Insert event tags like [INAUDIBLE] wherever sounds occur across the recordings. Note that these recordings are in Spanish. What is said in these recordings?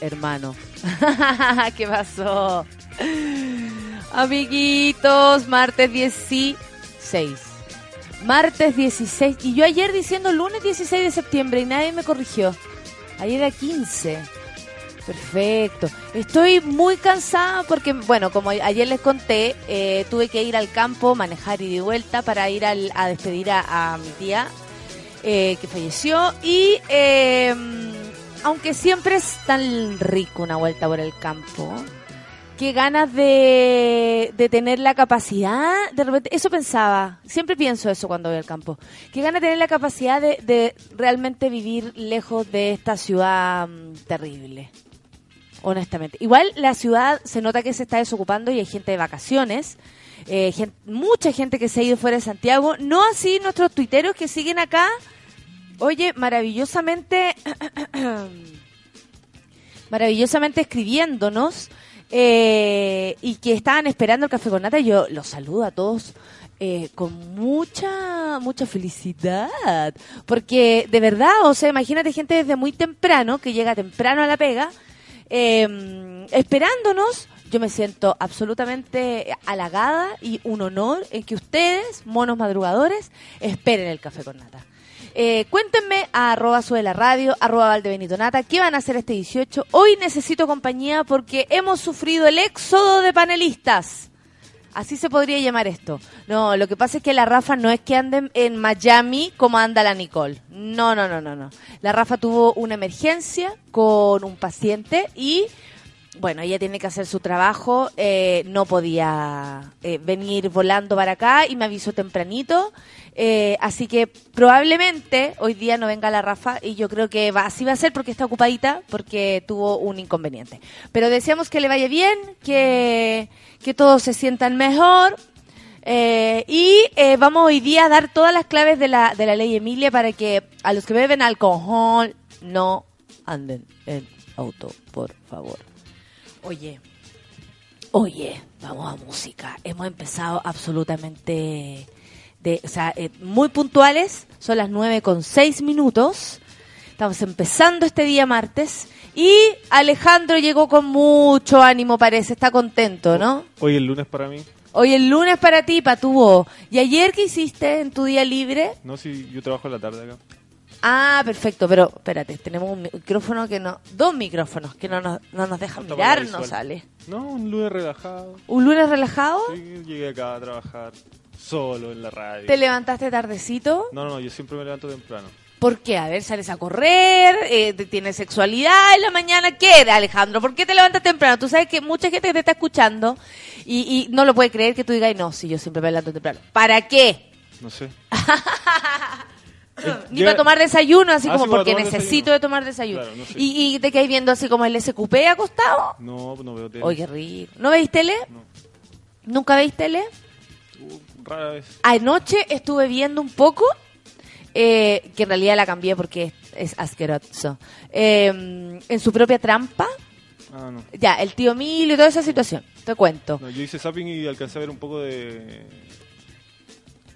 Hermano. [LAUGHS] ¿Qué pasó? Amiguitos, martes 16. Martes 16. Y yo ayer diciendo lunes 16 de septiembre y nadie me corrigió. Ayer era 15. Perfecto. Estoy muy cansada porque, bueno, como ayer les conté, eh, tuve que ir al campo, manejar y de vuelta para ir a despedir a, mi tía eh, que falleció. Y em, aunque siempre es tan rico una vuelta por el campo, qué ganas de, tener la capacidad, de repente, eso pensaba, siempre pienso eso cuando voy al campo, qué ganas de tener la capacidad de, de realmente vivir lejos de esta ciudad mm, terrible, honestamente. Igual la ciudad se nota que se está desocupando y hay gente de vacaciones, eh, mucha gente que se ha ido fuera de Santiago, no así nuestros tuiteros que siguen acá, oye, maravillosamente... [CLEARS THROAT] maravillosamente escribiéndonos eh, y que estaban esperando el café con nata. Yo los saludo a todos eh, con mucha, mucha felicidad. Porque de verdad, o sea, imagínate gente desde muy temprano, que llega temprano a la pega, em, esperándonos. Yo me siento absolutamente halagada y un honor en que ustedes, monos madrugadores, esperen el café con nata. Eh, cuéntenme a arroba sube la radio, arroba Nata, ¿qué van a hacer este 18? Hoy necesito compañía porque hemos sufrido el éxodo de panelistas. Así se podría llamar esto. No, lo que pasa es que la Rafa no es que ande en Miami como anda la Nicole. No, no, no, no, no. La Rafa tuvo una emergencia con un paciente y bueno, ella tiene que hacer su trabajo, eh, no podía eh, venir volando para acá y me avisó tempranito, eh, así que probablemente hoy día no venga la Rafa y yo creo que va, así va a ser porque está ocupadita, porque tuvo un inconveniente. Pero deseamos que le vaya bien, que, que todos se sientan mejor. y vamos hoy día a dar todas las claves de la, de la ley Emilia para que a los que beben alcohol no anden en auto, por favor. Oye, oye, vamos a música. Hemos empezado absolutamente, de, o sea, eh, muy puntuales. Son las nueve con seis minutos. Estamos empezando este día martes. Y Alejandro llegó con mucho ánimo, parece. Está contento, ¿no? Hoy el lunes para mí. Hoy el lunes para ti, para tu voz. ¿Y ayer qué hiciste en tu día libre? No, si yo trabajo en la tarde acá. Ah, perfecto, pero espérate, tenemos un micrófono que no, dos micrófonos que no nos, no nos dejan mirar, no sale. No, un lunes relajado. ¿Un lunes relajado? Sí, llegué acá a trabajar solo en la radio. ¿Te levantaste tardecito? No, no, yo siempre me levanto temprano. ¿Por qué? A ver, sales a correr, eh, tienes sexualidad en la mañana. ¿Qué, Alejandro? ¿Por qué te levantas temprano? Tú sabes que mucha gente te está escuchando y, y no lo puede creer que tú digas, no, sí, yo siempre me levanto temprano. ¿Para qué? No sé. [LAUGHS] Ni para tomar desayuno, así ah, como porque necesito de tomar desayuno. ¿Y, ¿Y te quedáis viendo así como el SQP acostado? No, no veo tele. Oye, rico. ¿No veis tele? No. ¿Nunca veis tele? Uh, rara vez. Anoche estuve viendo un poco, eh, que en realidad la cambié porque es, asqueroso, em, en su propia trampa. Ah, no. Ya, el tío Mil y toda esa situación. Te cuento. yo hice zapping y alcancé a ver un poco de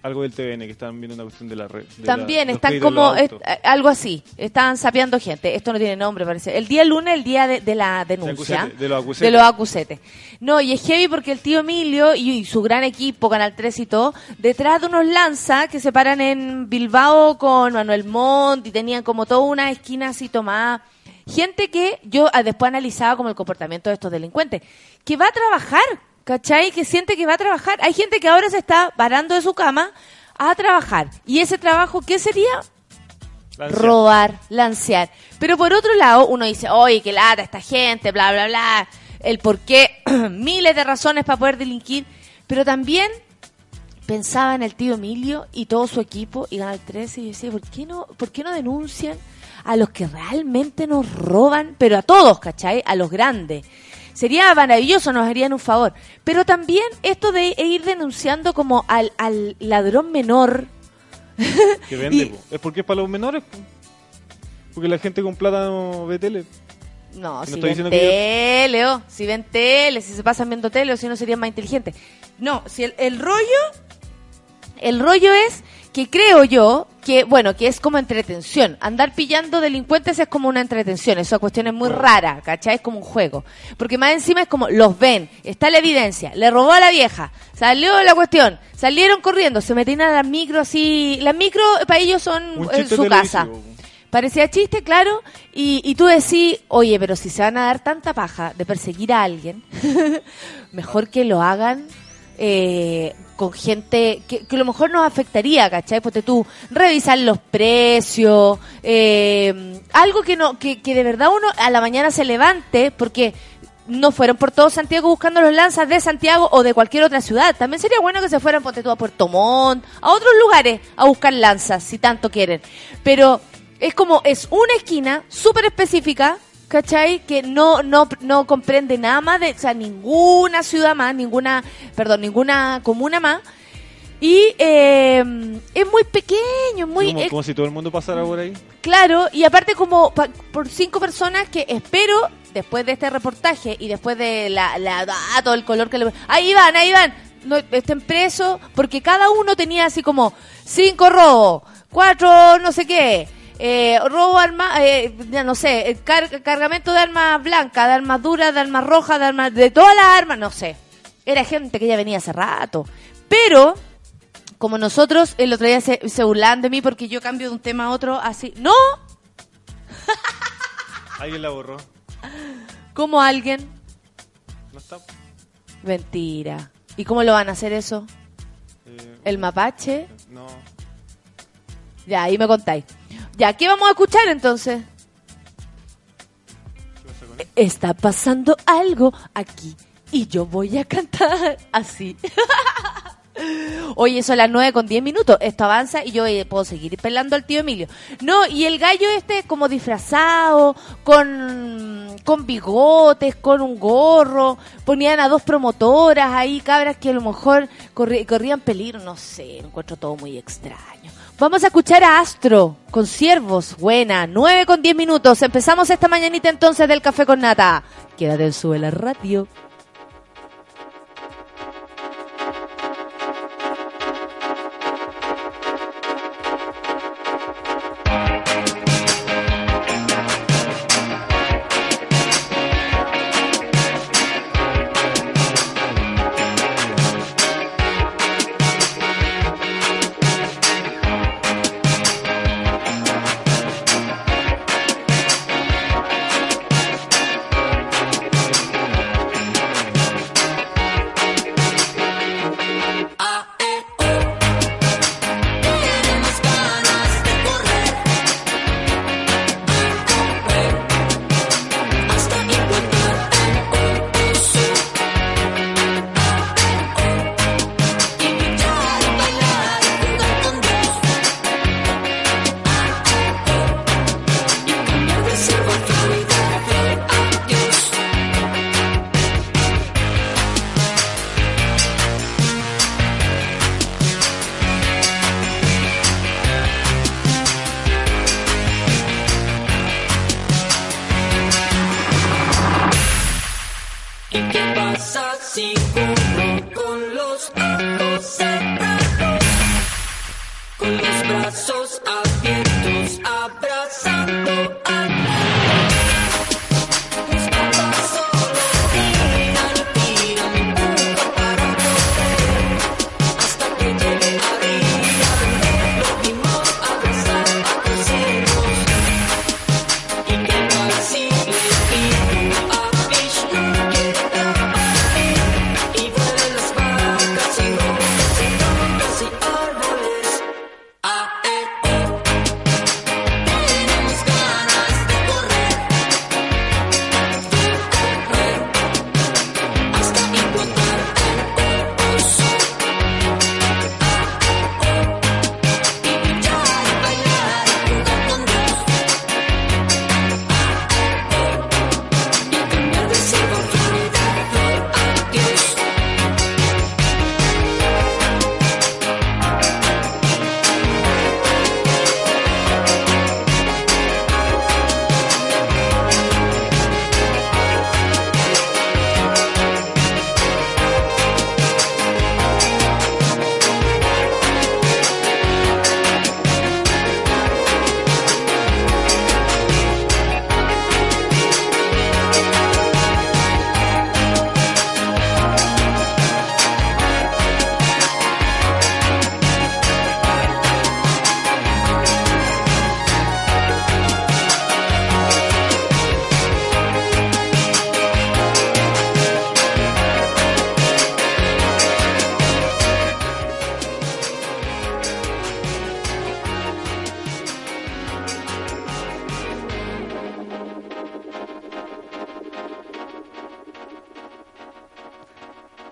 algo del TVN, que están viendo una cuestión de la red. También, están como algo así, están sapeando gente. Esto no tiene nombre, parece. El día lunes, el día de, la denuncia. De, los acusetes. De los acusetes. No, y es heavy porque el tío Emilio y, su gran equipo, Canal 3 y todo, detrás de unos lanzas que se paran en Bilbao con Manuel Montt y tenían como toda una esquina así tomada. Gente que yo ah, después analizaba como el comportamiento de estos delincuentes, que va a trabajar ¿cachai? Que siente que va a trabajar. Hay gente que ahora se está parando de su cama a trabajar. ¿Y ese trabajo qué sería? Robar, lancear. Pero por otro lado, uno dice, oye, qué lata esta gente, bla, bla, bla. El por qué, [CLEARS THROAT] miles de razones para poder delinquir. Pero también pensaba en el tío Emilio y todo su equipo y Canal 13 y decía, ¿por qué no, por qué no denuncian a los que realmente nos roban, pero a todos, ¿cachai? A los grandes. Sería maravilloso, nos harían un favor. Pero también esto de ir denunciando como al, al ladrón menor. [LAUGHS] Que vende, po. Es porque es para los menores, po. Porque la gente con plata no ve tele. No, si ven tele, oh, si ven tele, si se pasan viendo tele, o si no serían más inteligentes. No, si el, el rollo, el rollo es que creo yo que, bueno, que es como entretención. Andar pillando delincuentes es como una entretención. Esa cuestión es muy rara, ¿cachai? Es como un juego. Porque más encima es como, los ven, está la evidencia, le robó a la vieja, salió la cuestión, salieron corriendo, se metían a las micro así. Las micro para ellos son Un eh, su casa. televisivo. Parecía chiste, claro, y, y tú decís, oye, pero si se van a dar tanta paja de perseguir a alguien, [LAUGHS] mejor que lo hagan eh, con gente que, que a lo mejor nos afectaría, ¿cachai? Porque tú, revisar los precios, eh, algo que, no que, de verdad uno a la mañana se levante, porque no fueron por todo Santiago buscando los lanzas de Santiago o de cualquier otra ciudad. También sería bueno que se fueran, ponte tú, a Puerto Montt, a otros lugares a buscar lanzas, si tanto quieren. Pero es como, es una esquina súper específica, ¿cachai? Que no, no, no comprende nada más de, o sea, ninguna ciudad más, ninguna, perdón, ninguna comuna más. Y eh, es muy pequeño, muy... como, si todo el mundo pasara por ahí. Claro, y aparte como pa- por cinco personas que espero, después de este reportaje y después de la, la ah, todo el color que le... Ahí van, ahí van, no, estén presos, porque cada uno tenía así como cinco robos, cuatro no sé qué, eh, robo arma, eh, ya no sé, eh, car- cargamento de armas blancas, de armas duras, de armas rojas, de armas, de todas las armas, no sé. Era gente que ya venía hace rato. Pero como nosotros el otro día se, se burlaban de mí porque yo cambio de un tema a otro así. No, [LAUGHS] Alguien la borró. como alguien. No está. Mentira. ¿Y cómo lo van a hacer eso? Eh, ¿El mapache? no. Ya, ahí me contáis. Ya, ¿qué vamos a escuchar entonces? Está pasando algo aquí y yo voy a cantar así. [LAUGHS] Oye, son las 9 con 10 minutos. Esto avanza y yo eh, puedo seguir pelando al tío Emilio. No, y el gallo este como disfrazado, con, con bigotes, con un gorro. Ponían a dos promotoras ahí, cabras que a lo mejor corrían peligro. No sé, encuentro todo muy extraño. Vamos a escuchar a Astro con Siervos. Buena, 9 con 10 minutos. Empezamos esta mañanita entonces del Café con Nata. Quédate en Sube la Radio.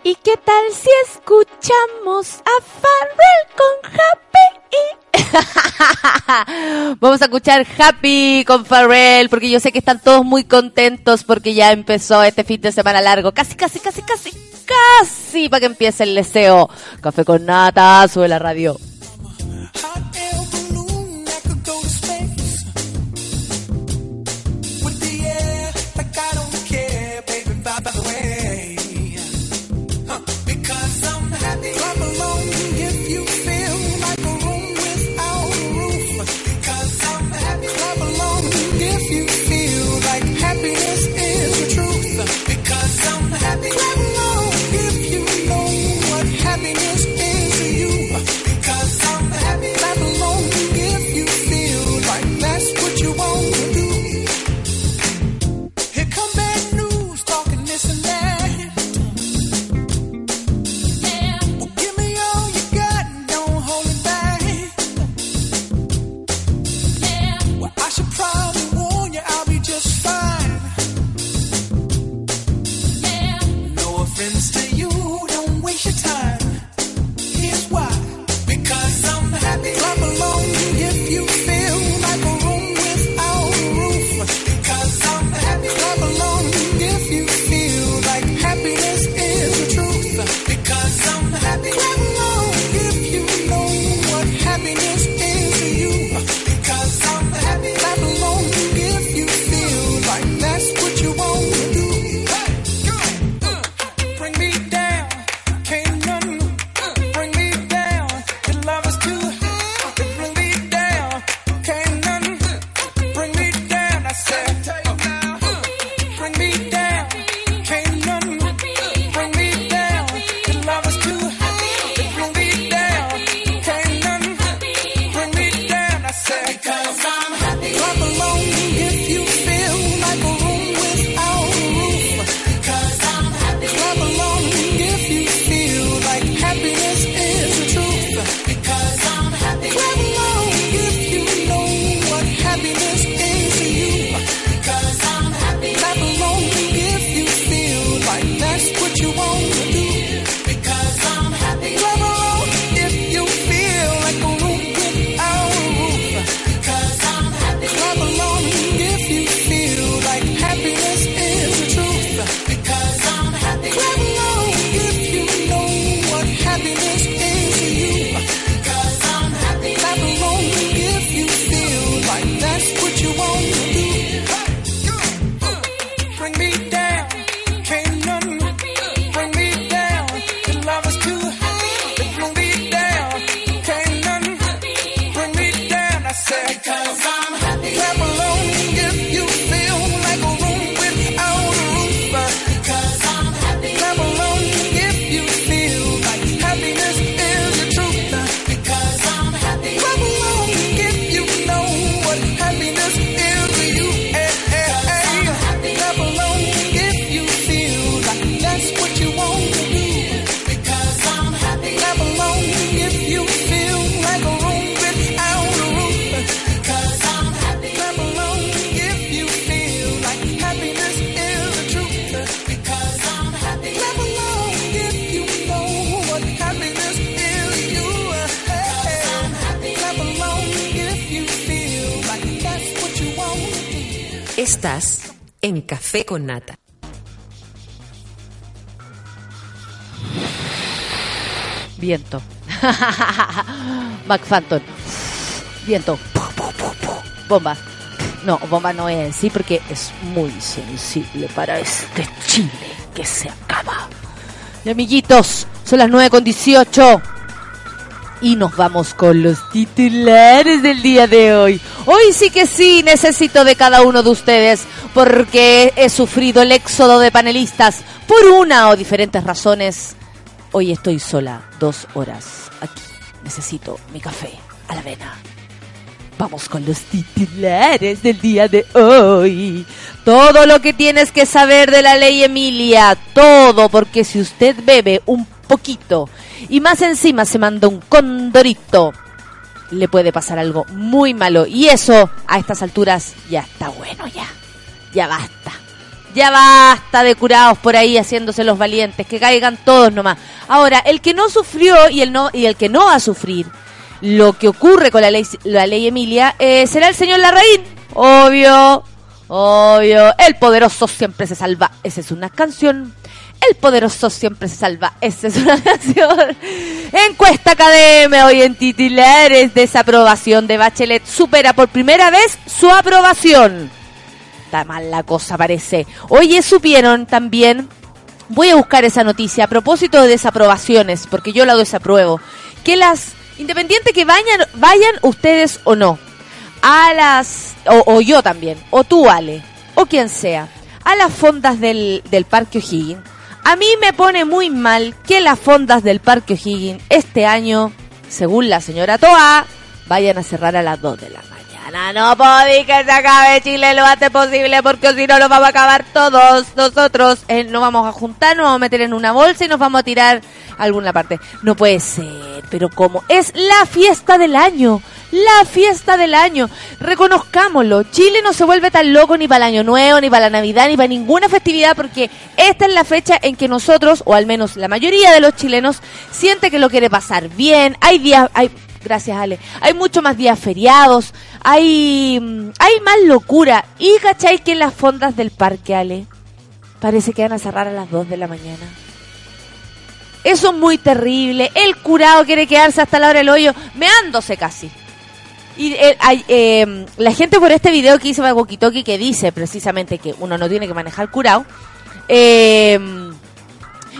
¿Y qué tal si escuchamos a Farrell con Happy? [LAUGHS] Vamos a escuchar Happy con Farrell porque yo sé que están todos muy contentos porque ya empezó este fin de semana largo. Casi, casi, casi, casi, casi para que empiece el deseo. Café con nata, sube la radio. Estás en Café con Nata. Viento. [LAUGHS] Mac Phantom. Viento. Bomba. No, bomba no es en sí porque es muy sensible para este Chile que se acaba. Y amiguitos, son las 9 con 18 y nos vamos con los titulares del día de hoy. Hoy sí que sí, necesito de cada uno de ustedes porque he sufrido el éxodo de panelistas por una o diferentes razones. Hoy estoy sola, dos horas aquí. Necesito mi café a la avena. Vamos con los titulares del día de hoy. Todo lo que tienes que saber de la ley Emilia, todo, porque si usted bebe un poquito. Y más encima se mandó un condorito. Le puede pasar algo muy malo. Y eso, a estas alturas, ya está bueno ya. Ya basta. Ya basta de curados por ahí haciéndose los valientes, que caigan todos nomás. Ahora, el que no sufrió y el, no, y el que no va a sufrir lo que ocurre con la ley, la ley Emilia eh, será el señor Larraín. Obvio, obvio. El poderoso siempre se salva. Esa es una canción el poderoso siempre se salva. Esa es una [LAUGHS] canción. Encuesta Academia hoy en titulares. Desaprobación de Bachelet. Supera por primera vez su aprobación. Está mal la cosa, parece. Oye, supieron también. Voy a buscar esa noticia a propósito de desaprobaciones, porque yo la desapruebo. Que las, independiente que vayan, vayan ustedes o no, a las, o, o yo también, o tú, Ale, o quien sea, a las fondas del, del Parque O'Higgins. A mí me pone muy mal que las fondas del Parque O'Higgins este año, según la señora Toa, vayan a cerrar a las 2 de la mañana. No podí que se acabe Chile lo antes posible porque si no lo vamos a acabar todos nosotros. Eh, nos vamos a juntar, nos vamos a meter en una bolsa y nos vamos a tirar a alguna parte. No puede ser, pero ¿cómo? Es la fiesta del año. La fiesta del año. Reconozcámoslo. Chile no se vuelve tan loco ni para el año nuevo, ni para la Navidad, ni para ninguna festividad porque esta es la fecha en que nosotros, o al menos la mayoría de los chilenos, siente que lo quiere pasar bien. Hay días, hay, gracias Ale, hay mucho más días feriados, hay, mm, hay más locura. Y cachai que en las fondas del parque, Ale, parece que van a cerrar a las 2 de la mañana. Eso es muy terrible. El curado quiere quedarse hasta la hora del hoyo, meándose casi. Y eh, eh, la gente por este video que hice Walkie que dice precisamente que uno no tiene que manejar curado, eh,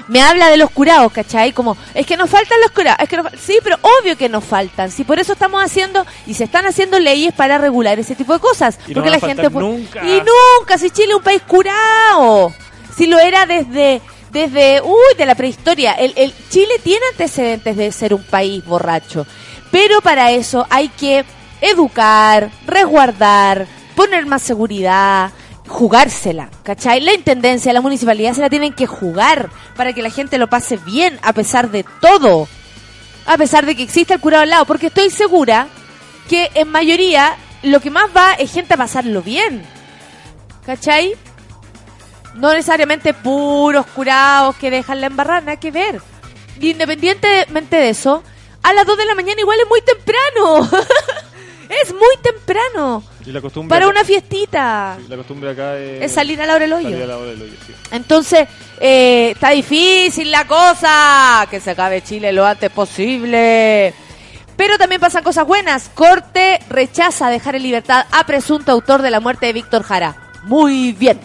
me habla de los curados, ¿cachai? Como, es que nos faltan los curados. Es que nos sí, pero obvio que nos faltan. Sí, por eso estamos haciendo y se están haciendo leyes para regular ese tipo de cosas. Y porque la gente puede- nunca. Y nunca, si Chile es un país curado. Si lo era desde desde uy, de la prehistoria. El, el Chile tiene antecedentes de ser un país borracho. Pero para eso hay que educar, resguardar, poner más seguridad, jugársela, ¿cachai? La intendencia, la municipalidad se la tienen que jugar para que la gente lo pase bien a pesar de todo. A pesar de que exista el curado al lado, porque estoy segura que en mayoría lo que más va es gente a pasarlo bien. ¿Cachai? No necesariamente puros curados que dejan la embarrada, nada que ver. Y Independientemente de eso, a las 2 de la mañana igual es muy temprano. [LAUGHS] es muy temprano. Y la costumbre Para acá- una fiestita. La costumbre acá es, Es salir a la hora del hoyo. salir a la hora del hoyo, sí. Entonces, eh, está difícil la cosa. Que se acabe Chile lo antes posible. Pero también pasan cosas buenas. Corte rechaza dejar en libertad a presunto autor de la muerte de Víctor Jara. Muy bien.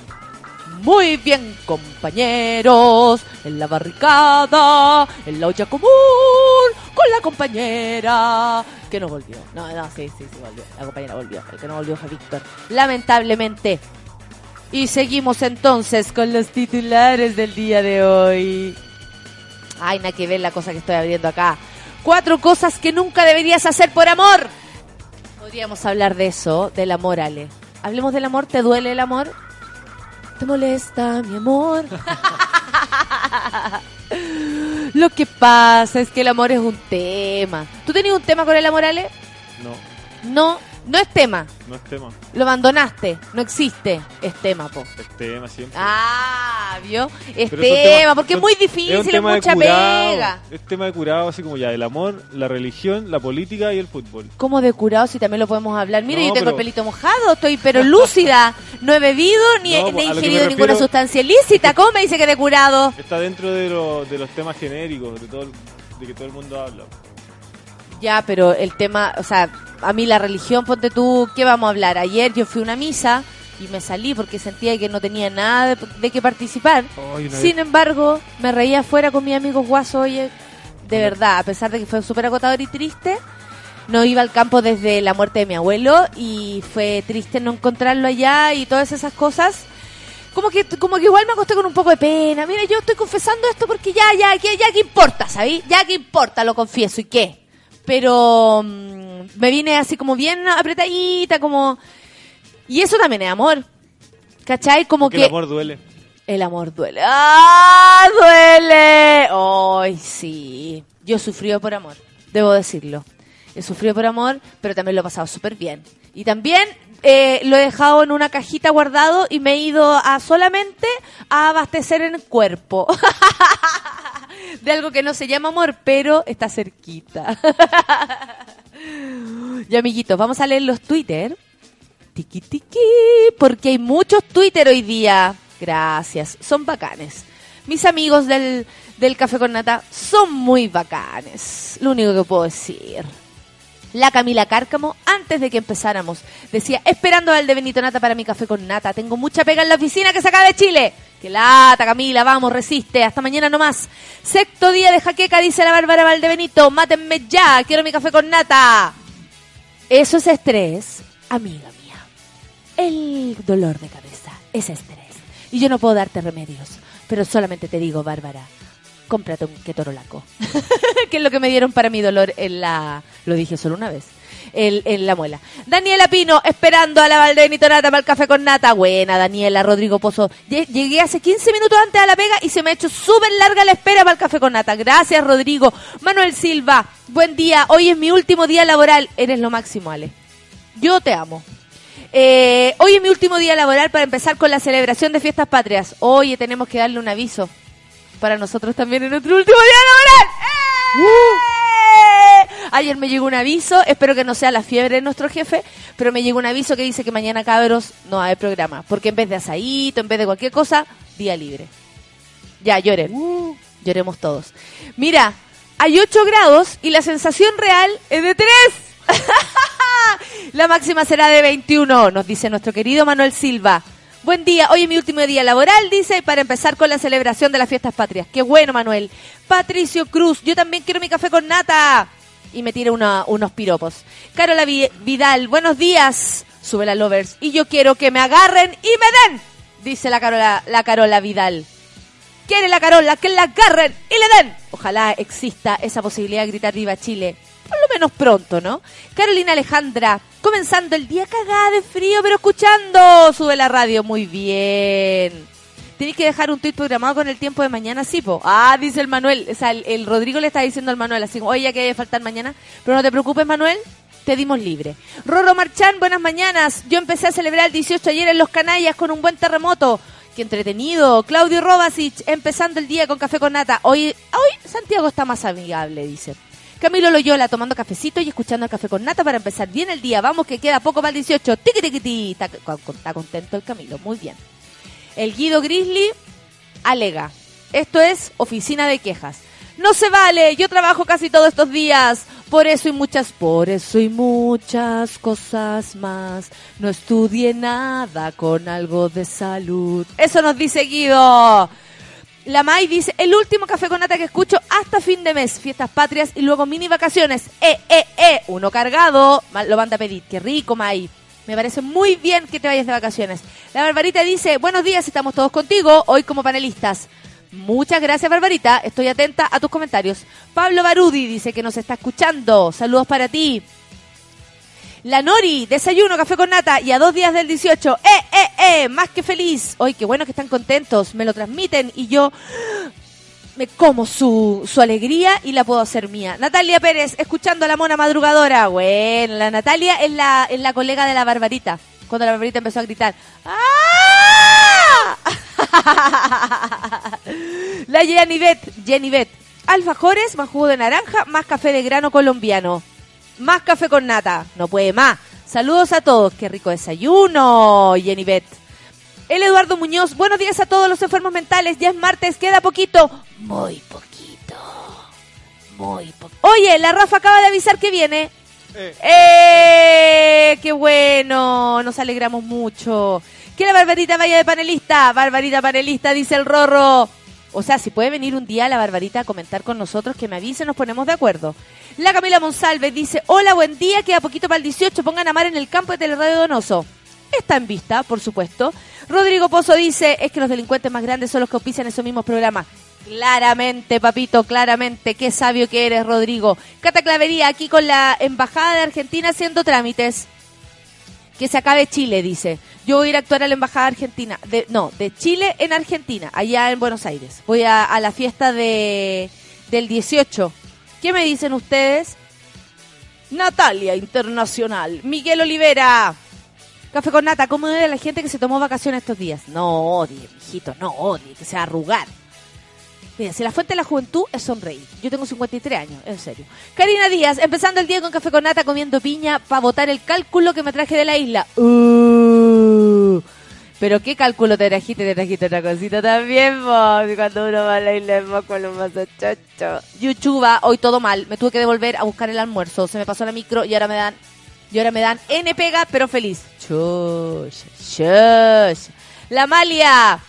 Muy bien, compañeros. En la barricada, en la olla común, con la compañera. Que no volvió. No, no, sí, sí, sí, volvió. La compañera volvió. El que no volvió fue Víctor. Lamentablemente. Y seguimos entonces con los titulares del día de hoy. Ay, nada que ver la cosa que estoy abriendo acá. Cuatro cosas que nunca deberías hacer por amor. Podríamos hablar de eso, del amor, Ale. Hablemos del amor. ¿Te duele el amor? ¿Te molesta, mi amor? Lo que pasa es que el amor es un tema. ¿Tú tenías un tema con el amor, Ale? No, No, no es tema. no es tema. Lo abandonaste. No existe. Es tema, po. Es tema siempre. Ah, ¿vio? Es Pero tema, porque es muy difícil, es, mucha curado, pega. Es tema de curado, así como ya el amor, la religión, la política y el fútbol. ¿Cómo de curado si también lo podemos hablar? Mire, No, yo tengo pero- el pelito mojado, estoy pero lúcida. No he bebido ni, No, he- ni he ingerido ninguna sustancia ilícita. ¿Cómo me dice que de curado? Está dentro de, lo- de los temas genéricos, de todo de que todo el mundo habla. Ya, pero el tema, o sea, a mí la religión, ponte tú, ¿qué vamos a hablar? Ayer yo fui a una misa y me salí porque sentía que no tenía nada de, de qué participar. Sin vez- embargo, me reía afuera con mi amigo Guaso, oye, de verdad, a pesar de que fue súper agotador y triste, no iba al campo desde la muerte de mi abuelo y fue triste no encontrarlo allá y todas esas cosas. Como que, como que igual me acosté con un poco de pena. Mira, yo estoy confesando esto porque ya, ya, ya, ya que importa, ¿sabí? Ya que importa, lo confieso, ¿y qué? Pero mm, me vine así como bien apretadita, como... Y eso también es amor. ¿Cachai? Como Porque que... el amor duele. El amor duele. ¡Ah! ¡Duele! ¡Ay, sí! Yo he sufrido por amor, debo decirlo. He sufrido por amor, pero también lo he pasado súper bien. Y también eh, lo he dejado en una cajita guardado y me he ido a solamente a abastecer en el cuerpo. [LAUGHS] de algo que no se llama amor, pero está cerquita. [LAUGHS] y amiguitos, vamos a leer los Twitter. Tiki tiki, porque hay muchos Twitter hoy día. Gracias, son bacanes. Mis amigos del, del Café con Nata son muy bacanes. Lo único que puedo decir. La Camila Cárcamo, antes de que empezáramos, decía, esperando al de Benito Nata para mi café con nata. Tengo mucha pega en la oficina que se acaba de Chile. Que lata, Camila, vamos, resiste. Hasta mañana nomás. Sexto día de jaqueca, dice la Bárbara Valdebenito. Mátenme ya, quiero mi café con nata. Eso es estrés, amiga mía. El dolor de cabeza es estrés. Y yo no puedo darte remedios. Pero solamente te digo, Bárbara, cómprate un ketorolaco. [LAUGHS] que es lo que me dieron para mi dolor en la... Lo dije solo una vez. en la muela. Daniela Pino, esperando a la Valdenito Nata para el café con nata. Buena, Daniela, Rodrigo Pozo. Lle- Llegué hace 15 minutos antes a la pega y se me ha hecho súper larga la espera para el café con nata. Gracias, Rodrigo. Manuel Silva, buen día. Hoy es mi último día laboral. Eres lo máximo, Ale. Yo te amo. Eh, hoy es mi último día laboral para empezar con la celebración de fiestas patrias. Oye, tenemos que darle un aviso para nosotros también en nuestro último día laboral. ¡Eh! Ayer me llegó un aviso, espero que no sea la fiebre de nuestro jefe, pero me llegó un aviso que dice que mañana cabros no hay programa, porque en vez de asadito, en vez de cualquier cosa, día libre. Ya, lloren. Lloremos todos. Mira, hay 8 grados y la sensación real es de 3. [LAUGHS] La máxima será de 21, nos dice nuestro querido Manuel Silva. Buen día, hoy es mi último día laboral, dice, para empezar con la celebración de las fiestas patrias. Qué bueno, Manuel. Patricio Cruz, yo también quiero mi café con nata. Y me tira una- unos piropos. Carola Vi- Vidal, buenos días. Sube la Lovers. Y yo quiero que me agarren y me den, dice la Carola, la Carola Vidal. Quiere la Carola que la agarren y le den. Ojalá exista esa posibilidad de gritar viva Chile. Por lo menos pronto, ¿no? Carolina Alejandra, comenzando el día cagada de frío, pero escuchando. Sube la radio, muy bien. Tienes que dejar un tuit programado con el tiempo de mañana, sí, po. Ah, dice el Manuel. O sea, el, Rodrigo le está diciendo al Manuel, así, oye, ya que que faltar mañana. Pero no te preocupes, Manuel, te dimos libre. Rorro Marchán, buenas mañanas. Yo empecé a celebrar el 18 ayer en Los Canallas con un buen terremoto. Qué entretenido. Claudio Robasic, empezando el día con café con nata. Hoy, hoy Santiago está más amigable, dice. Camilo Loyola tomando cafecito y escuchando el café con nata para empezar bien el día. Vamos que queda poco para el 18. Tiqui, tiqui, ti. Está, está contento el Camilo, muy bien. El Guido Grizzly alega. Esto es oficina de quejas. No se vale, yo trabajo casi todos estos días. Por eso y muchas, por eso y muchas cosas más. No estudie nada con algo de salud. Eso nos dice Guido. La May dice, el último café con nata que escucho hasta fin de mes, fiestas patrias y luego mini vacaciones. Eh, eh, eh, uno cargado, lo manda a pedir. Qué rico, May. Me parece muy bien que te vayas de vacaciones. La Barbarita dice, buenos días, estamos todos contigo, hoy como panelistas. Muchas gracias, Barbarita. Estoy atenta a tus comentarios. Pablo Barudi dice que nos está escuchando. Saludos para ti. La Nori, desayuno, café con nata y a dos días del 18. ¡Eh, eh, eh! Más que feliz. Hoy, qué bueno que están contentos. Me lo transmiten y yo me como su, su alegría y la puedo hacer mía. Natalia Pérez, escuchando a la mona madrugadora. Bueno, la Natalia es la, es la colega de la Barbarita. Cuando la Barbarita empezó a gritar. ¡Ah! [LAUGHS] la Jenivet, Jenivet. Alfajores, más jugo de naranja, más café de grano colombiano. Más café con nata. No puede más. Saludos a todos. Qué rico desayuno, Jenny. El Eduardo Muñoz. Buenos días a todos los enfermos mentales. Ya es martes. Queda poquito. Muy poquito. Muy poquito. Oye, la Rafa acaba de avisar que viene. Eh. ¡Eh! ¡Qué bueno! Nos alegramos mucho. Que la Barbarita vaya de panelista. Barbarita panelista, dice el Rorro. O sea, si puede venir un día la Barbarita a comentar con nosotros, que me avise, nos ponemos de acuerdo. La Camila Monsalve dice, hola, buen día, queda poquito para el 18, pongan a mar en el campo de Teleradio Donoso. Está en vista, por supuesto. Rodrigo Pozo dice, es que los delincuentes más grandes son los que auspician esos mismos programas. Claramente, papito, claramente. Qué sabio que eres, Rodrigo. Cata Clavería, aquí con la Embajada de Argentina haciendo trámites. Que se acabe Chile, dice. Yo voy a ir a actuar a la Embajada Argentina. De, no, de Chile en Argentina, allá en Buenos Aires. Voy a, a la fiesta de, del 18. ¿Qué me dicen ustedes? Natalia Internacional. Miguel Olivera. Café con nata, ¿cómo odia a la gente que se tomó vacaciones estos días? No odie, mijito, no odie, que se va a arrugar. Mira, si la fuente de la juventud es sonreír. Yo tengo 53 años, en serio. Karina Díaz, empezando el día con café con nata, comiendo piña para votar el cálculo que me traje de la isla. Uh, pero qué cálculo te trajiste, te trajiste otra cosita también, vos. Cuando uno va a la isla es más con los más. Yuchuba, hoy todo mal. Me tuve que devolver a buscar el almuerzo. Se me pasó la micro y ahora me dan, y ahora me dan N pega, pero feliz. Chush, shush. La Malia,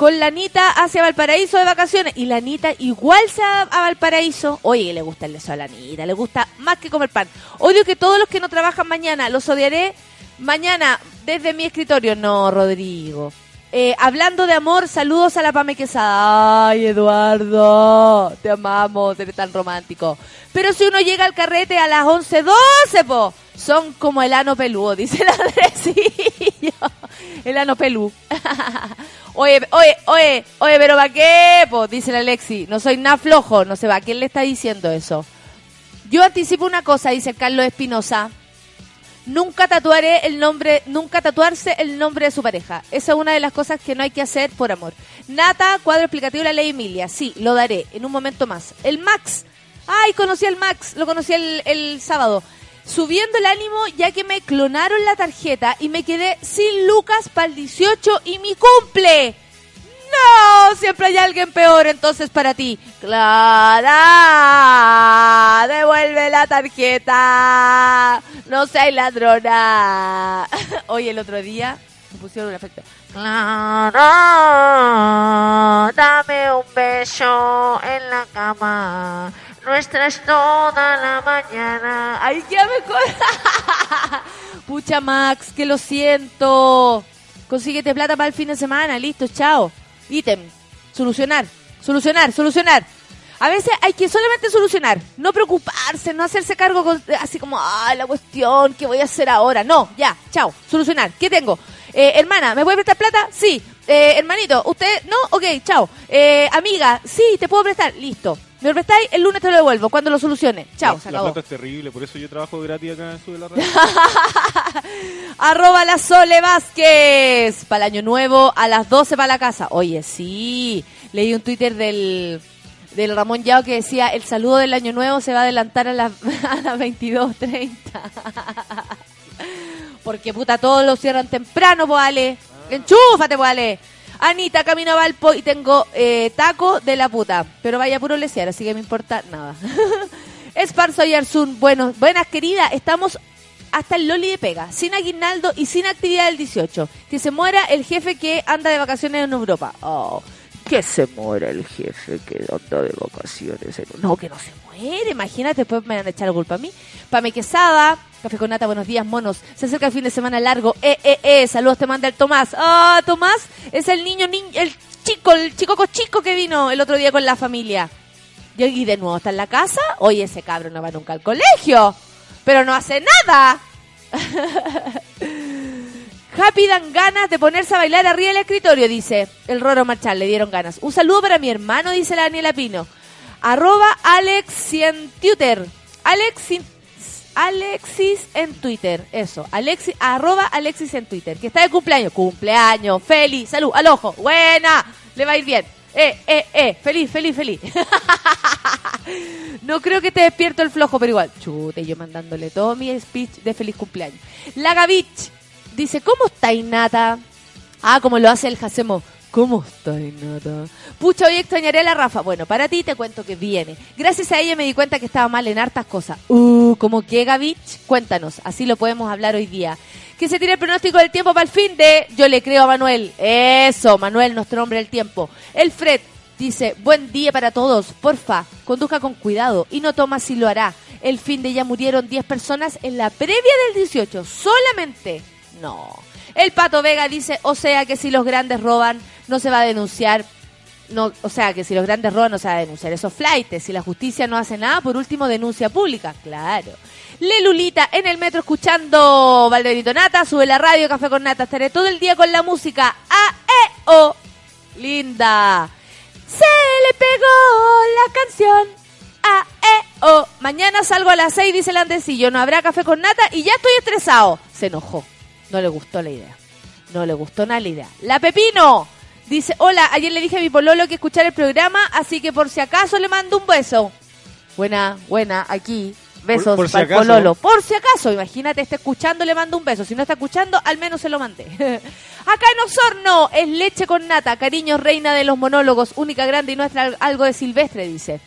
con la Anita hacia Valparaíso de vacaciones. Y la Anita igual se va a Valparaíso. Oye, le gusta el beso a la Anita, le gusta más que comer pan. Odio que todos los que no trabajan mañana, los odiaré mañana desde mi escritorio. No, Rodrigo. Eh, hablando de amor, saludos a la Pame Quesada. Ay, Eduardo, te amamos, eres tan romántico. Pero si uno llega al carrete a las 11.12, po, son como el ano peludo, dice la Andresillo. El ano pelú. Oye, oye, oye, oye, pero ¿para qué? Po? Dice la Alexi. No soy nada flojo, no sé, ¿a quién le está diciendo eso? Yo anticipo una cosa, dice Carlos Espinosa. Nunca tatuaré el nombre, nunca tatuarse el nombre de su pareja. Esa es una de las cosas que no hay que hacer por amor. Nata, cuadro explicativo de la ley Emilia. Sí, lo daré en un momento más. El Max. Ay, conocí al Max, lo conocí el, el sábado. Subiendo el ánimo ya que me clonaron la tarjeta y me quedé sin lucas para el 18 y mi cumple. No, siempre hay alguien peor entonces para ti. Clara, devuelve la tarjeta. No seas ladrona. [LAUGHS] Oye, el otro día me pusieron un efecto. Clara, dame un beso en la cama. Nuestra es toda la mañana. Ay, ya me [LAUGHS] Pucha, Max, que lo siento. Consíguete plata para el fin de semana. Listo, chao. Ítem. Solucionar. Solucionar, solucionar. A veces hay que solamente solucionar, no preocuparse, no hacerse cargo con- así como, ah, la cuestión, ¿qué voy a hacer ahora? No, ya, chao, solucionar. ¿Qué tengo? Eh, hermana, ¿me puede prestar plata? Sí. Eh, hermanito, ¿usted? No, ok, chao. Eh, amiga, sí, te puedo prestar. Listo. ¿Me lo prestáis? El lunes te lo devuelvo, cuando lo solucione. Chao, la, se la plata es terrible, por eso yo trabajo gratis acá en la [LAUGHS] Radio. [LAUGHS] Arroba la Sole Vázquez. Para el año nuevo, a las 12 para la casa. Oye, sí. Leí un Twitter del, del Ramón Yao que decía, el saludo del año nuevo se va a adelantar a las, [LAUGHS] a las 22.30. Porque puta, todos lo cierran temprano, pues Ale. Enchúfate, pues Ale. Anita, camino a Valpo y tengo eh, taco de la puta. Pero vaya puro lesear, así que me importa nada. [LAUGHS] Esparzo y Arzun, bueno, buenas queridas, estamos hasta el Loli de pega, sin aguinaldo y sin actividad del 18. Que se muera el jefe que anda de vacaciones en Europa. Oh, que se muera el jefe que anda de vacaciones en No, que no se muere, imagínate, después me van a echar la culpa a mí. Pame Quesada, Café con Nata, buenos días, monos. Se acerca el fin de semana largo. Eh, eh, eh, saludos te manda el Tomás. Ah, Tomás es el niño, niño, el chico, el chico chico que vino el otro día con la familia. Y hoy de nuevo está en la casa. Oye, ese cabrón no va nunca al colegio. Pero no hace nada. [LAUGHS] Happy dan ganas de ponerse a bailar arriba del escritorio, dice el Roro Marchal. Le dieron ganas. Un saludo para mi hermano, dice la Daniela Pino. Arroba Alexientuter. Alexin, Alexis en Twitter. Eso. Alexis, arroba Alexis en Twitter. Que está de cumpleaños. Cumpleaños. Feliz. Salud. Al ojo. Buena. Le va a ir bien. Eh, eh, eh. Feliz, feliz, feliz. [LAUGHS] No creo que te despierto el flojo, pero igual. Chute, yo mandándole todo mi speech de feliz cumpleaños. La Gavich dice, ¿cómo está Nata? Ah, como lo hace el Jacemo. ¿Cómo está Nata? Pucha, hoy extrañaré a la Rafa. Bueno, para ti te cuento que viene. Gracias a ella me di cuenta que estaba mal en hartas cosas. Uh, ¿cómo que Gavich? Cuéntanos, así lo podemos hablar hoy día. Que se tire el pronóstico del tiempo para el fin de... Yo le creo a Manuel. Eso, Manuel, nuestro hombre del tiempo. El Fred Dice, buen día para todos, porfa, conduzca con cuidado y no toma si lo hará. El fin de ya murieron 10 personas en la previa del 18, solamente. No. El Pato Vega dice, o sea que si los grandes roban, no se va a denunciar. No, o sea que si los grandes roban, no se va a denunciar. Esos flightes, si la justicia no hace nada, por último, denuncia pública. Claro. Le Lulita en el metro escuchando Valderito Nata, sube la radio, café con Nata. Estaré todo el día con la música. A, E, O. Linda. Se le pegó la canción a E O. Mañana salgo a las 6, dice el andecillo. No habrá café con nata y ya estoy estresado. Se enojó. No le gustó la idea. No le gustó nada la idea. La Pepino dice, hola, ayer le dije a mi pololo que escuchar el programa, así que por si acaso le mando un beso. Buena, buena, aquí. Besos Por- por si para el acaso. pololo. Por si acaso, imagínate, está escuchando, le mando un beso. Si no está escuchando, al menos se lo mandé. [LAUGHS] Acá en Osorno es leche con nata. Cariño, reina de los monólogos, única grande y nuestra algo de silvestre, dice.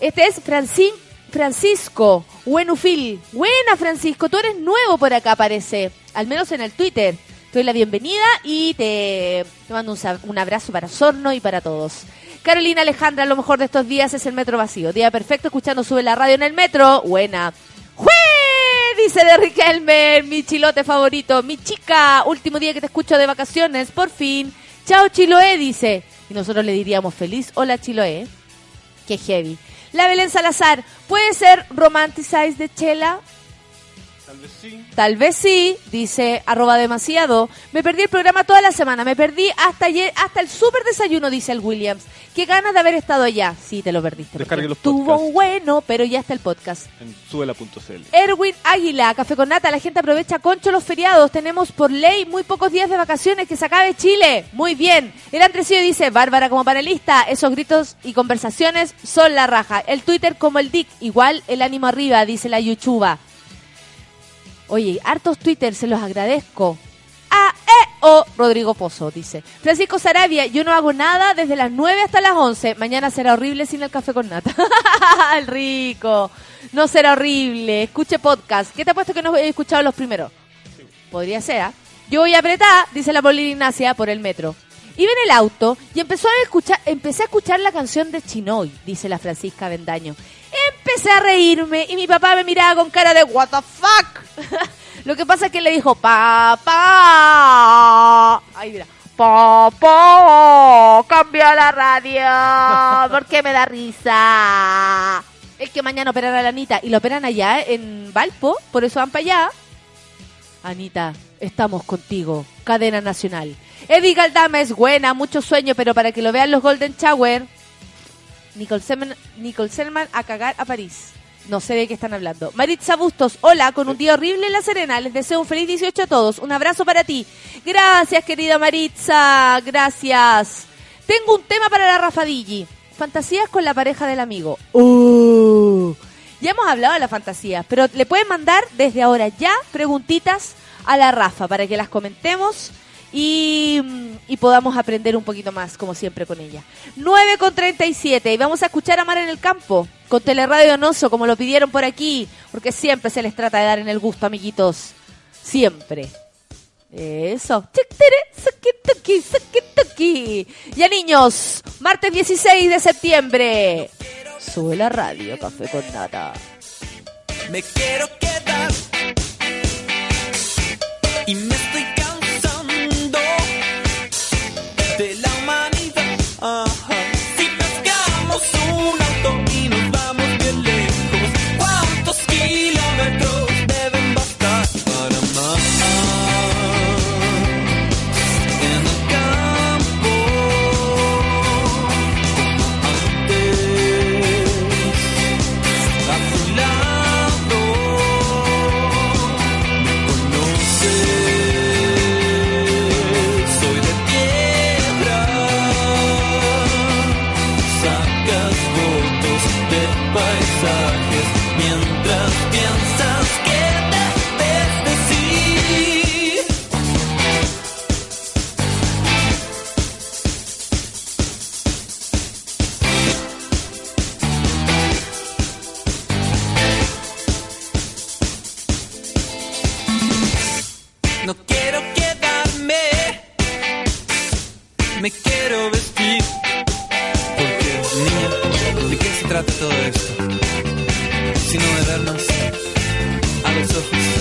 Este es Francín, Francisco Buenufil. Buena, Francisco. Tú eres nuevo por acá, parece. Al menos en el Twitter. Te doy la bienvenida y te, mando un, abrazo para Osorno y para todos. Carolina Alejandra, lo mejor de estos días es el metro vacío. Día perfecto escuchando Sube la radio en el metro. Buena. ¡Jue! Dice de Riquelme, mi chilote favorito. Mi chica, último día que te escucho de vacaciones, por fin. Chao Chiloé, dice. Y nosotros le diríamos feliz hola Chiloé. Qué heavy. La Belén Salazar, ¿puede ser Romanticize de Chela? Tal vez sí. Tal vez sí, dice arroba demasiado. Me perdí el programa toda la semana, me perdí hasta ayer, hasta el super desayuno, dice el Williams. Qué ganas de haber estado allá. Sí, te lo perdiste. Descargue los Estuvo bueno, pero ya está el podcast. En subela.cl. Erwin Águila, Café con Nata, la gente aprovecha concho los feriados. Tenemos por ley muy pocos días de vacaciones, que se acabe Chile. Muy bien. El Andresillo dice, Bárbara como panelista, esos gritos y conversaciones son la raja. El Twitter como el Dick, igual el ánimo arriba, dice la Yuchuba. Oye, hartos Twitter, se los agradezco. A, E, O, Rodrigo Pozo, dice. Francisco Sarabia, yo no hago nada desde las 9 hasta las 11. Mañana será horrible sin el café con nata. [LAUGHS] el rico. No será horrible. Escuche podcast. ¿Qué te ha puesto que no he escuchado los primeros? Podría ser, ¿ah? Yo voy a apretar, dice la Paulina Ignacia, por el metro. Iba en el auto y empezó a escuchar, empecé a escuchar la canción de Chinoy, dice la Francisca Bendaño. Empecé a reírme y mi papá me miraba con cara de what the fuck. [LAUGHS] Lo que pasa es que le dijo, papá. Ahí mira. Papá, cambia la radio. ¿Por qué me da risa? Es que mañana operan a la Anita y lo operan allá en Valpo, por eso van para allá. Anita, estamos contigo. Cadena nacional. Eddie Galdame es buena, mucho sueño, pero para que lo vean los Golden Shower. Nicole Selman, Nicole Selman a cagar a París. No sé de qué están hablando. Maritza Bustos, hola, con un día horrible en La Serena. Les deseo un feliz 18 a todos. Un abrazo para ti. Gracias, querida Maritza. Gracias. Tengo un tema para la Rafadilli. Fantasías con la pareja del amigo. Uh. Ya hemos hablado de las fantasías, pero le pueden mandar desde ahora ya preguntitas a la Rafa para que las comentemos y, podamos aprender un poquito más, como siempre, con ella. 9 con 37 y vamos a escuchar a Mar en el Campo con Teleradio Donoso, como lo pidieron por aquí, porque siempre se les trata de dar en el gusto, amiguitos. Siempre. Eso. Ya niños, martes 16 de septiembre. Sube la radio, café con nata. Me quiero quedar y me Uh, trata todo esto? Sino de vernos a los ojos.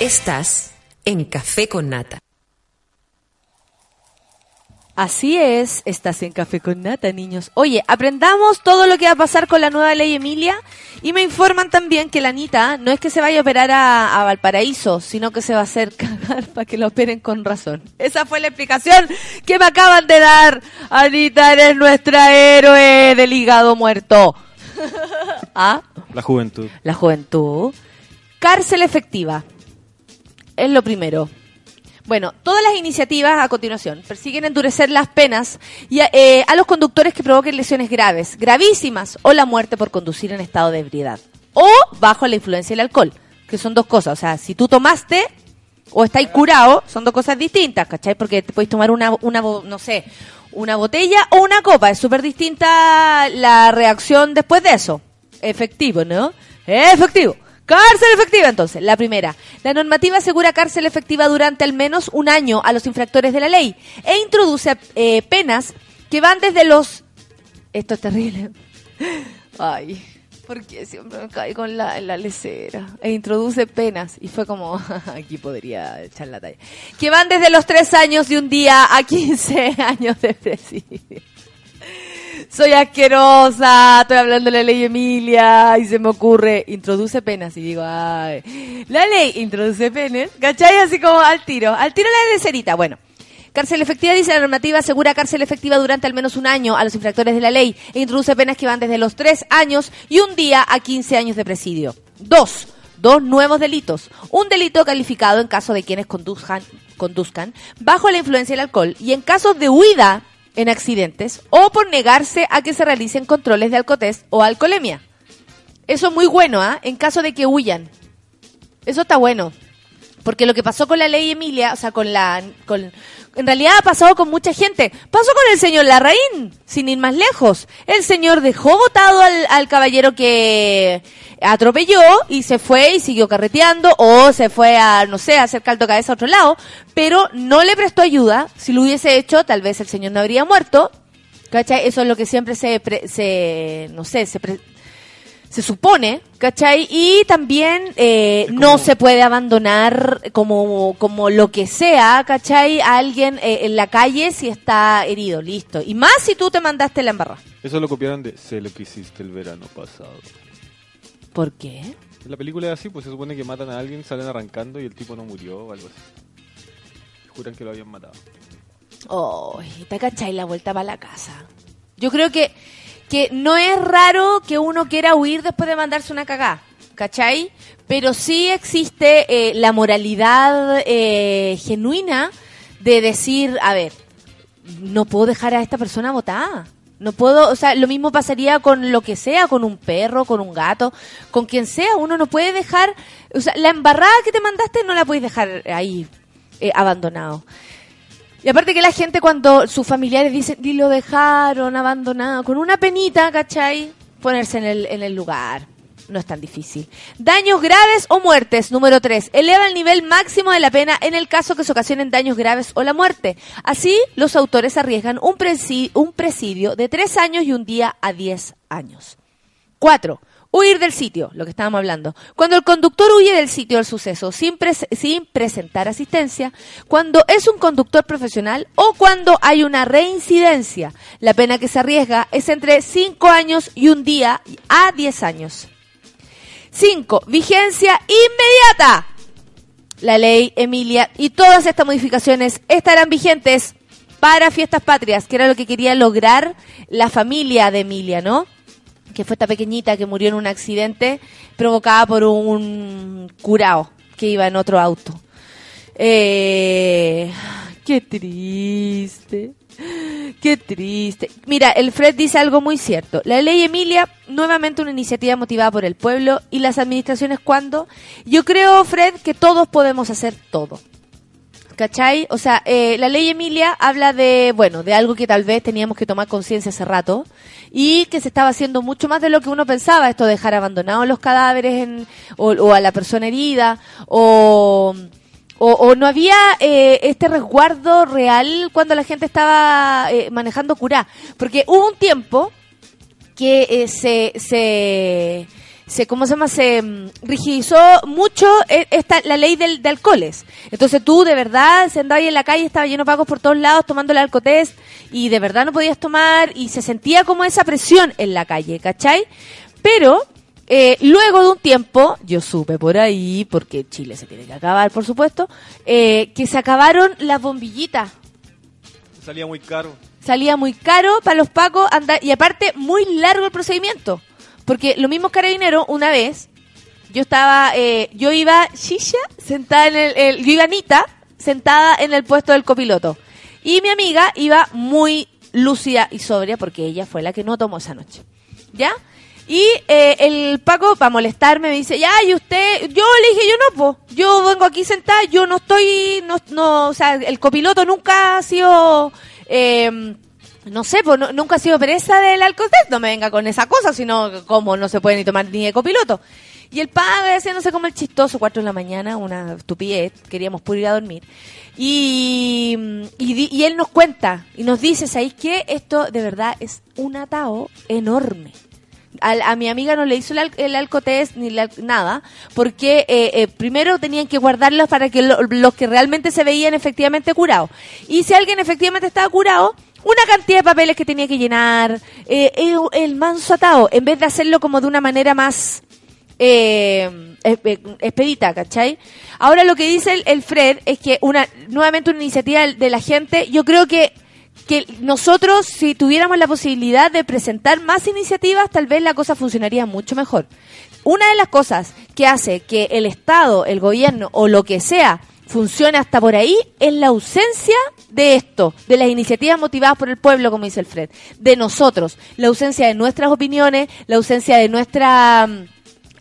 Estás en Café con Nata. Así es, estás en Café con Nata, niños. Oye, aprendamos todo lo que va a pasar con la nueva ley Emilia y me informan también que la Anita no es que se vaya a operar a, a Valparaíso, sino que se va a hacer cagar [LAUGHS] para que la operen con razón. Esa fue la explicación que me acaban de dar. Anita, eres nuestra héroe del hígado muerto. [LAUGHS] ¿Ah? La juventud. La juventud. Cárcel efectiva. Es lo primero. Bueno, todas las iniciativas a continuación persiguen endurecer las penas y a, eh, a los conductores que provoquen lesiones graves, gravísimas o la muerte por conducir en estado de ebriedad o bajo la influencia del alcohol, que son dos cosas. O sea, si tú tomaste o estáis curado, son dos cosas distintas, ¿cachai? Porque te podéis tomar una, una, no sé, una botella o una copa. Es súper distinta la reacción después de eso. Efectivo, ¿no? Efectivo. Cárcel efectiva, entonces. La primera. La normativa asegura cárcel efectiva durante al menos un año a los infractores de la ley e introduce eh, penas que van desde los... Esto es terrible. Ay, porque siempre me caigo en la, en lecera. E introduce penas. Y fue como, [LAUGHS] aquí podría echar la talla. Que van desde los 3 años de un día a 15 [LAUGHS] años de presidio. Soy asquerosa, estoy hablando de la ley Emilia y se me ocurre, introduce penas y digo, ay, la ley introduce penas, ¿cachai? Así como al tiro, al tiro la lecerita. Bueno, cárcel efectiva dice la normativa asegura cárcel efectiva durante al menos un año a los infractores de la ley e introduce penas que van desde los 3 años y un día a 15 años de presidio. Dos, dos nuevos delitos. Un delito calificado en caso de quienes conduzcan, conduzcan bajo la influencia del alcohol y en casos de huida en accidentes o por negarse a que se realicen controles de alcotest o alcoholemia. Eso es muy bueno, ¿ah? En caso de que huyan. Eso está bueno. Porque lo que pasó con la ley Emilia, o sea, con la... Con, en realidad ha pasado con mucha gente. Pasó con el señor Larraín, sin ir más lejos. El señor dejó votado al, al caballero que atropelló y se fue y siguió carreteando o se fue a, no sé, a hacer caldo cabeza a otro lado, pero no le prestó ayuda. Si lo hubiese hecho, tal vez el señor no habría muerto. ¿Cachai? Eso es lo que siempre se, pre- se no sé, se, se supone, ¿cachai? Y también eh, no se puede abandonar como, como lo que sea, ¿cachai? A alguien eh, en la calle si está herido, listo. Y más si tú te mandaste la embarrada. Eso lo copiaron de Sé lo que hiciste el verano pasado. ¿Por qué? La película es así, pues se supone que matan a alguien, salen arrancando y el tipo no murió o algo así. Juran que lo habían matado. Oh, te cachai la vuelta para la casa. Yo creo que, que no es raro que uno quiera huir después de mandarse una cagada, ¿cachai? Pero sí existe eh, la moralidad eh, genuina de decir, a ver, no puedo dejar a esta persona botada. No puedo, o sea, lo mismo pasaría con lo que sea, con un perro, con un gato, con quien sea. Uno no puede dejar, o sea, la embarrada que te mandaste no la puedes dejar ahí eh, abandonado. Y aparte que la gente cuando sus familiares dicen, y lo dejaron abandonado, con una penita, ¿cachai? Ponerse en el, en el lugar. No es tan difícil. Daños graves o muertes. Número 3. Eleva el nivel máximo de la pena en el caso que se ocasionen daños graves o la muerte. Así, los autores arriesgan un, presi- un presidio de 3 años y un día a 10 años. 4. Huir del sitio, lo que estábamos hablando. Cuando el conductor huye del sitio del suceso sin, sin presentar asistencia, cuando es un conductor profesional o cuando hay una reincidencia. La pena que se arriesga es entre 5 años y un día a 10 años. 5. Vigencia inmediata. La ley Emilia y todas estas modificaciones estarán vigentes para fiestas patrias, que era lo que quería lograr la familia de Emilia, ¿no? Que fue esta pequeñita que murió en un accidente provocada por un curao que iba en otro auto. Eh, qué triste. Qué triste. Mira, el Fred dice algo muy cierto. La ley Emilia, nuevamente una iniciativa motivada por el pueblo y las administraciones cuando. Yo creo, Fred, que todos podemos hacer todo. ¿Cachai? O sea, eh, la ley Emilia habla de, bueno, de algo que tal vez teníamos que tomar conciencia hace rato y que se estaba haciendo mucho más de lo que uno pensaba, esto de dejar abandonados los cadáveres en, o, a la persona herida, o, o, o no había eh, este resguardo real cuando la gente estaba eh, manejando curá. Porque hubo un tiempo que eh, se, se, se ¿cómo se llama? Se mm, rigidizó mucho eh, esta, la ley del, de alcoholes. Entonces tú de verdad, se andaba ahí en la calle, estaba lleno de pagos por todos lados tomando el alcotest y de verdad no podías tomar y se sentía como esa presión en la calle, ¿cachai? Pero eh, luego de un tiempo, yo supe por ahí, porque Chile se tiene que acabar, por supuesto, eh, que se acabaron las bombillitas. Salía muy caro. Salía muy caro para los pacos andar, y aparte muy largo el procedimiento. Porque los mismos carabineros, una vez, yo estaba, eh, yo iba Shisha sentada en el, el- yo iba Anita sentada en el puesto del copiloto. Y mi amiga iba muy lúcida y sobria porque ella fue la que no tomó esa noche. ¿Ya? Y eh, el Paco, para molestarme, me dice, ya, y usted, yo le dije, yo no, po, yo vengo aquí sentada, yo no estoy, no, no, o sea, el copiloto nunca ha sido, eh, no sé, pues nunca ha sido pereza del alcohol, no me venga con esa cosa, sino como no se puede ni tomar ni de copiloto. Y el padre haciéndose como el chistoso, cuatro de la mañana, una estupidez, queríamos puro ir a dormir. Y, y, y él nos cuenta y nos dice, ¿sabéis qué? Esto de verdad es un atao enorme. Al- A, mi amiga no le hizo el, el alcotest ni la- nada, porque eh, eh, primero tenían que guardarlos para que lo- los que realmente se veían efectivamente curados. Y si alguien efectivamente estaba curado, una cantidad de papeles que tenía que llenar, eh, eh, el manso atado, en vez de hacerlo como de una manera más eh, eh, expedita, ¿cachai? Ahora lo que dice el, el Fred es que una nuevamente una iniciativa de la gente, yo creo que que nosotros si tuviéramos la posibilidad de presentar más iniciativas, tal vez la cosa funcionaría mucho mejor. Una de las cosas que hace que el Estado, el gobierno o lo que sea funcione hasta por ahí es la ausencia de esto, de las iniciativas motivadas por el pueblo, como dice el Fred, de nosotros, la ausencia de nuestras opiniones, la ausencia de nuestra mm,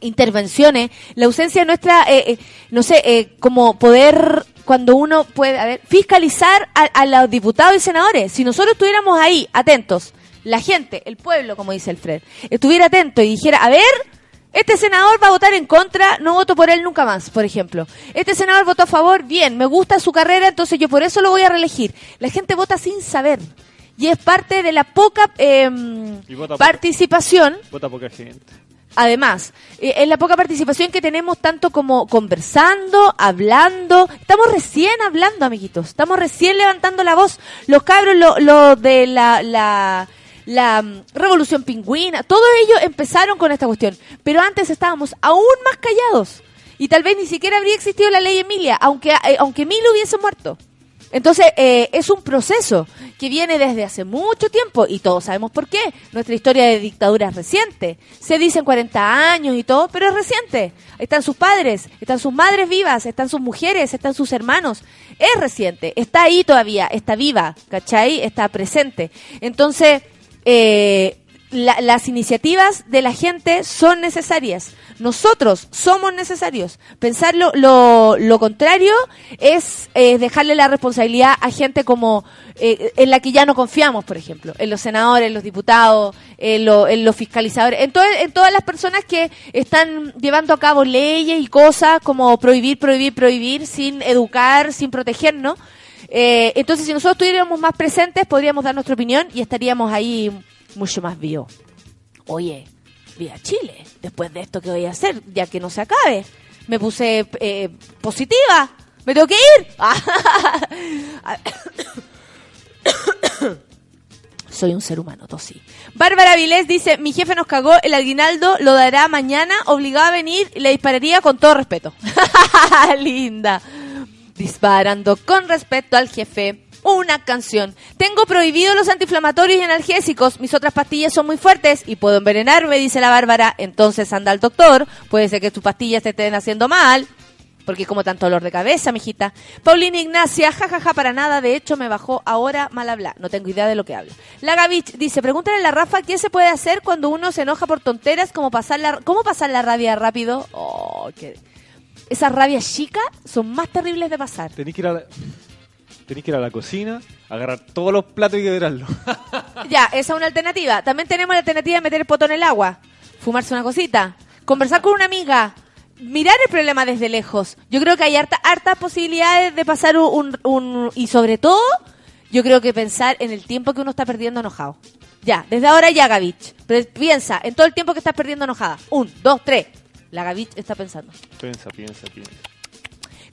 intervenciones, la ausencia de nuestra, eh, eh, no sé, eh, como poder, cuando uno puede, a ver, fiscalizar a, a los diputados y senadores. Si nosotros estuviéramos ahí, atentos, la gente, el pueblo, como dice el Fred, estuviera atento y dijera, a ver, este senador va a votar en contra, no voto por él nunca más, por ejemplo. Este senador votó a favor, bien, me gusta su carrera, entonces yo por eso lo voy a reelegir. La gente vota sin saber. Y es parte de la poca vota poco. participación Vota poca gente. Además, eh, en la poca participación que tenemos tanto como conversando, hablando, estamos recién hablando, amiguitos, estamos recién levantando la voz. Los cabros, lo, lo de la, la, la mm, revolución pingüina, todos ellos empezaron con esta cuestión, pero antes estábamos aún más callados y tal vez ni siquiera habría existido la ley Emilia, aunque, eh, aunque Emilio hubiese muerto. Entonces, eh, es un proceso que viene desde hace mucho tiempo y todos sabemos por qué. Nuestra historia de dictadura es reciente. Se dicen 40 años y todo, pero es reciente. Están sus padres, están sus madres vivas, están sus mujeres, están sus hermanos. Es reciente, está ahí todavía, está viva, ¿cachai? Está presente. Entonces, eh, la- las iniciativas de la gente son necesarias. Nosotros somos necesarios. Pensar lo, lo, contrario es dejarle la responsabilidad a gente como eh, en la que ya no confiamos, por ejemplo, en los senadores, en los diputados, en, lo- en los fiscalizadores, en, en todas las personas que están llevando a cabo leyes y cosas como prohibir, prohibir, prohibir, sin educar, sin protegernos. Eh, entonces, si nosotros estuviéramos más presentes, podríamos dar nuestra opinión y estaríamos ahí mucho más vivos. Oye, viva Chile, después de esto que voy a hacer, ya que no se acabe. Me puse eh, positiva, me tengo que ir. [LAUGHS] Soy un ser humano, tosí. Bárbara Vilés dice, mi jefe nos cagó, el aguinaldo lo dará mañana, obligado a venir le dispararía con todo respeto. [LAUGHS] Linda. Disparando con respeto al jefe. Una canción. Tengo prohibido los antiinflamatorios y analgésicos. Mis otras pastillas son muy fuertes y puedo envenenarme, dice la Bárbara. Entonces anda al doctor. Puede ser que tus pastillas te estén haciendo mal. Porque como tanto dolor de cabeza, mijita. Paulina Ignacia, jajaja, para nada. De hecho, me bajó ahora mal hablar. No tengo idea de lo que habla. La Gavich dice, pregúntale a la Rafa qué se puede hacer cuando uno se enoja por tonteras, como pasar la, cómo pasar la rabia rápido. Oh, qué... Esas rabias chicas son más terribles de pasar. Tenés que ir a la, tenés que ir a la cocina, agarrar todos los platos y quebrarlos. [LAUGHS] Ya, esa es una alternativa. También tenemos la alternativa de meter el poto en el agua, fumarse una cosita, conversar con una amiga, mirar el problema desde lejos. Yo creo que hay harta, hartas posibilidades de pasar un, un- Y sobre todo, yo creo que pensar en el tiempo que uno está perdiendo enojado. Ya, desde ahora ya, Gavich. Pero piensa en todo el tiempo que estás perdiendo enojada. Un, dos, tres. La Gavich está pensando. Piensa, piensa, piensa.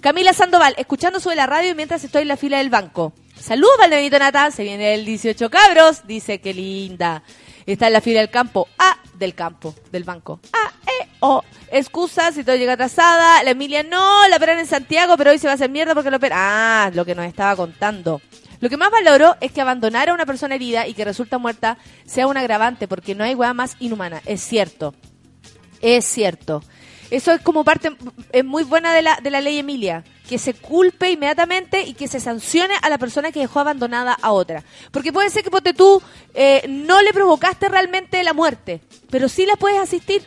Camila Sandoval, escuchando sobre la radio mientras estoy en la fila del banco. Saludos, Valdebenito Nata. Se viene el 18 cabros. Dice que linda. Está en la fila del campo. Ah, del campo, del banco. Ah, eh, oh. Excusas si todo llega atrasada. La Emilia no, la operan en Santiago, pero hoy se va a hacer mierda porque lo operan. Ah, lo que nos estaba contando. Lo que más valoro es que abandonar a una persona herida y que resulta muerta sea un agravante, porque no hay weá más inhumana. Es cierto. Es cierto. Eso es como parte es muy buena de la, de la ley Emilia, que se culpe inmediatamente y que se sancione a la persona que dejó abandonada a otra. Porque puede ser que tú eh, no le provocaste realmente la muerte, pero sí la puedes asistir.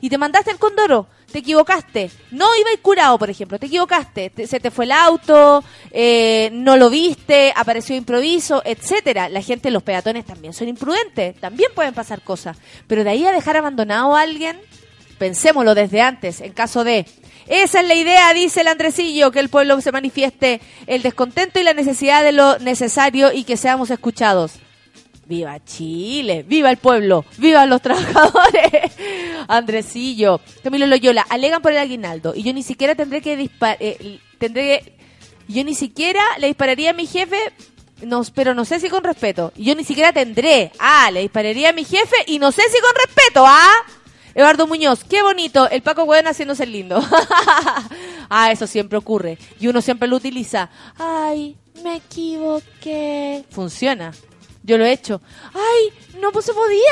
Y te mandaste el condoro, te equivocaste. No iba y curado, por ejemplo, te equivocaste. Te- se te fue el auto, eh, no lo viste, apareció improviso, etcétera. La gente, los peatones también son imprudentes, también pueden pasar cosas. Pero de ahí a dejar abandonado a alguien, pensémoslo desde antes, en caso de... Esa es la idea, dice el Andresillo, que el pueblo se manifieste el descontento y la necesidad de lo necesario y que seamos escuchados. ¡Viva Chile! ¡Viva el pueblo! ¡Viva los [LAUGHS] trabajadores! Andresillo, Camilo Loyola, alegan por el aguinaldo y yo ni siquiera tendré que disparar... tendré que- Yo ni siquiera le dispararía a mi jefe, no, pero no sé si con respeto. Yo ni siquiera tendré. Ah, le dispararía a mi jefe y no sé si con respeto, ¿ah? Eduardo Muñoz, qué bonito, el Paco Hueón haciéndose lindo. [LAUGHS] ah, eso siempre ocurre. Y uno siempre lo utiliza. Ay, me equivoqué. Funciona. Yo lo he hecho. Ay, no pues se podía.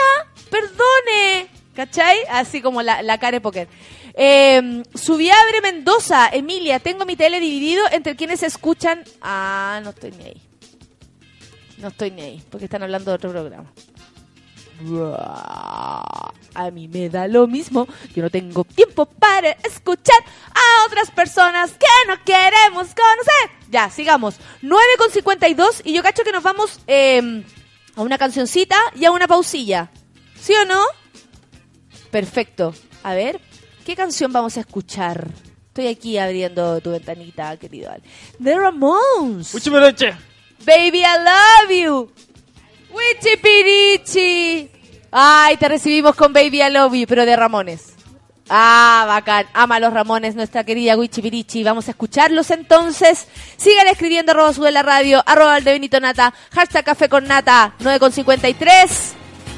Perdone. ¿Cachai? Así como la, la cara de póker. Eh, Subiabre Mendoza, Emilia, tengo mi tele dividido entre quienes escuchan. Ah, no estoy ni ahí. No estoy ni ahí, porque están hablando de otro programa. A mí me da lo mismo. Yo no tengo tiempo para escuchar a otras personas que no queremos conocer. Ya, sigamos. 9,52 y yo cacho que nos vamos eh, a una cancioncita y a una pausilla. ¿Sí o no? Perfecto. A ver, ¿qué canción vamos a escuchar? Estoy aquí abriendo tu ventanita, querido Al. The Ramones. Baby, I love you. Wichi Pirichi. Ay, te recibimos con Baby, I love pero de Ramones. Ah, bacán. Ama a los Ramones, nuestra querida Wichi Pirichi. Vamos a escucharlos entonces. Sigan escribiendo arroba sube la radio, arroba el de Benito Nata, hashtag café con nata, 9,53.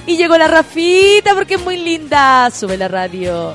Y llegó la Rafita porque es muy linda. Sube la radio.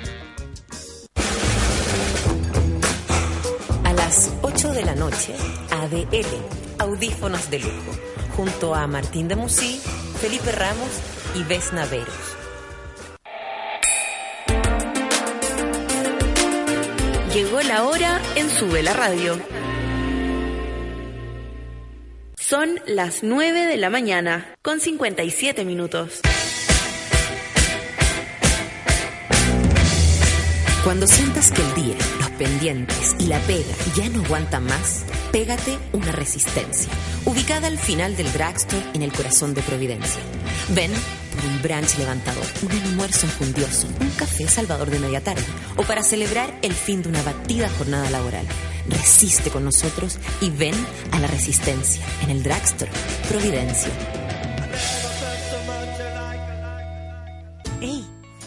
Noche, ADL, Audífonos de Lujo, junto a Martín de Musí, Felipe Ramos y Vesna Veros. Llegó la hora en Sube la Radio. Son las 9 de la mañana, con 57 minutos. Cuando sientas que el día, los pendientes y la pega ya no aguantan más, pégate una resistencia, ubicada al final del drugstore en el corazón de Providencia. Ven por un brunch levantador, un almuerzo enjundioso, un café salvador de media tarde o para celebrar el fin de una batida jornada laboral. Resiste con nosotros y ven a la resistencia en el drugstore Providencia.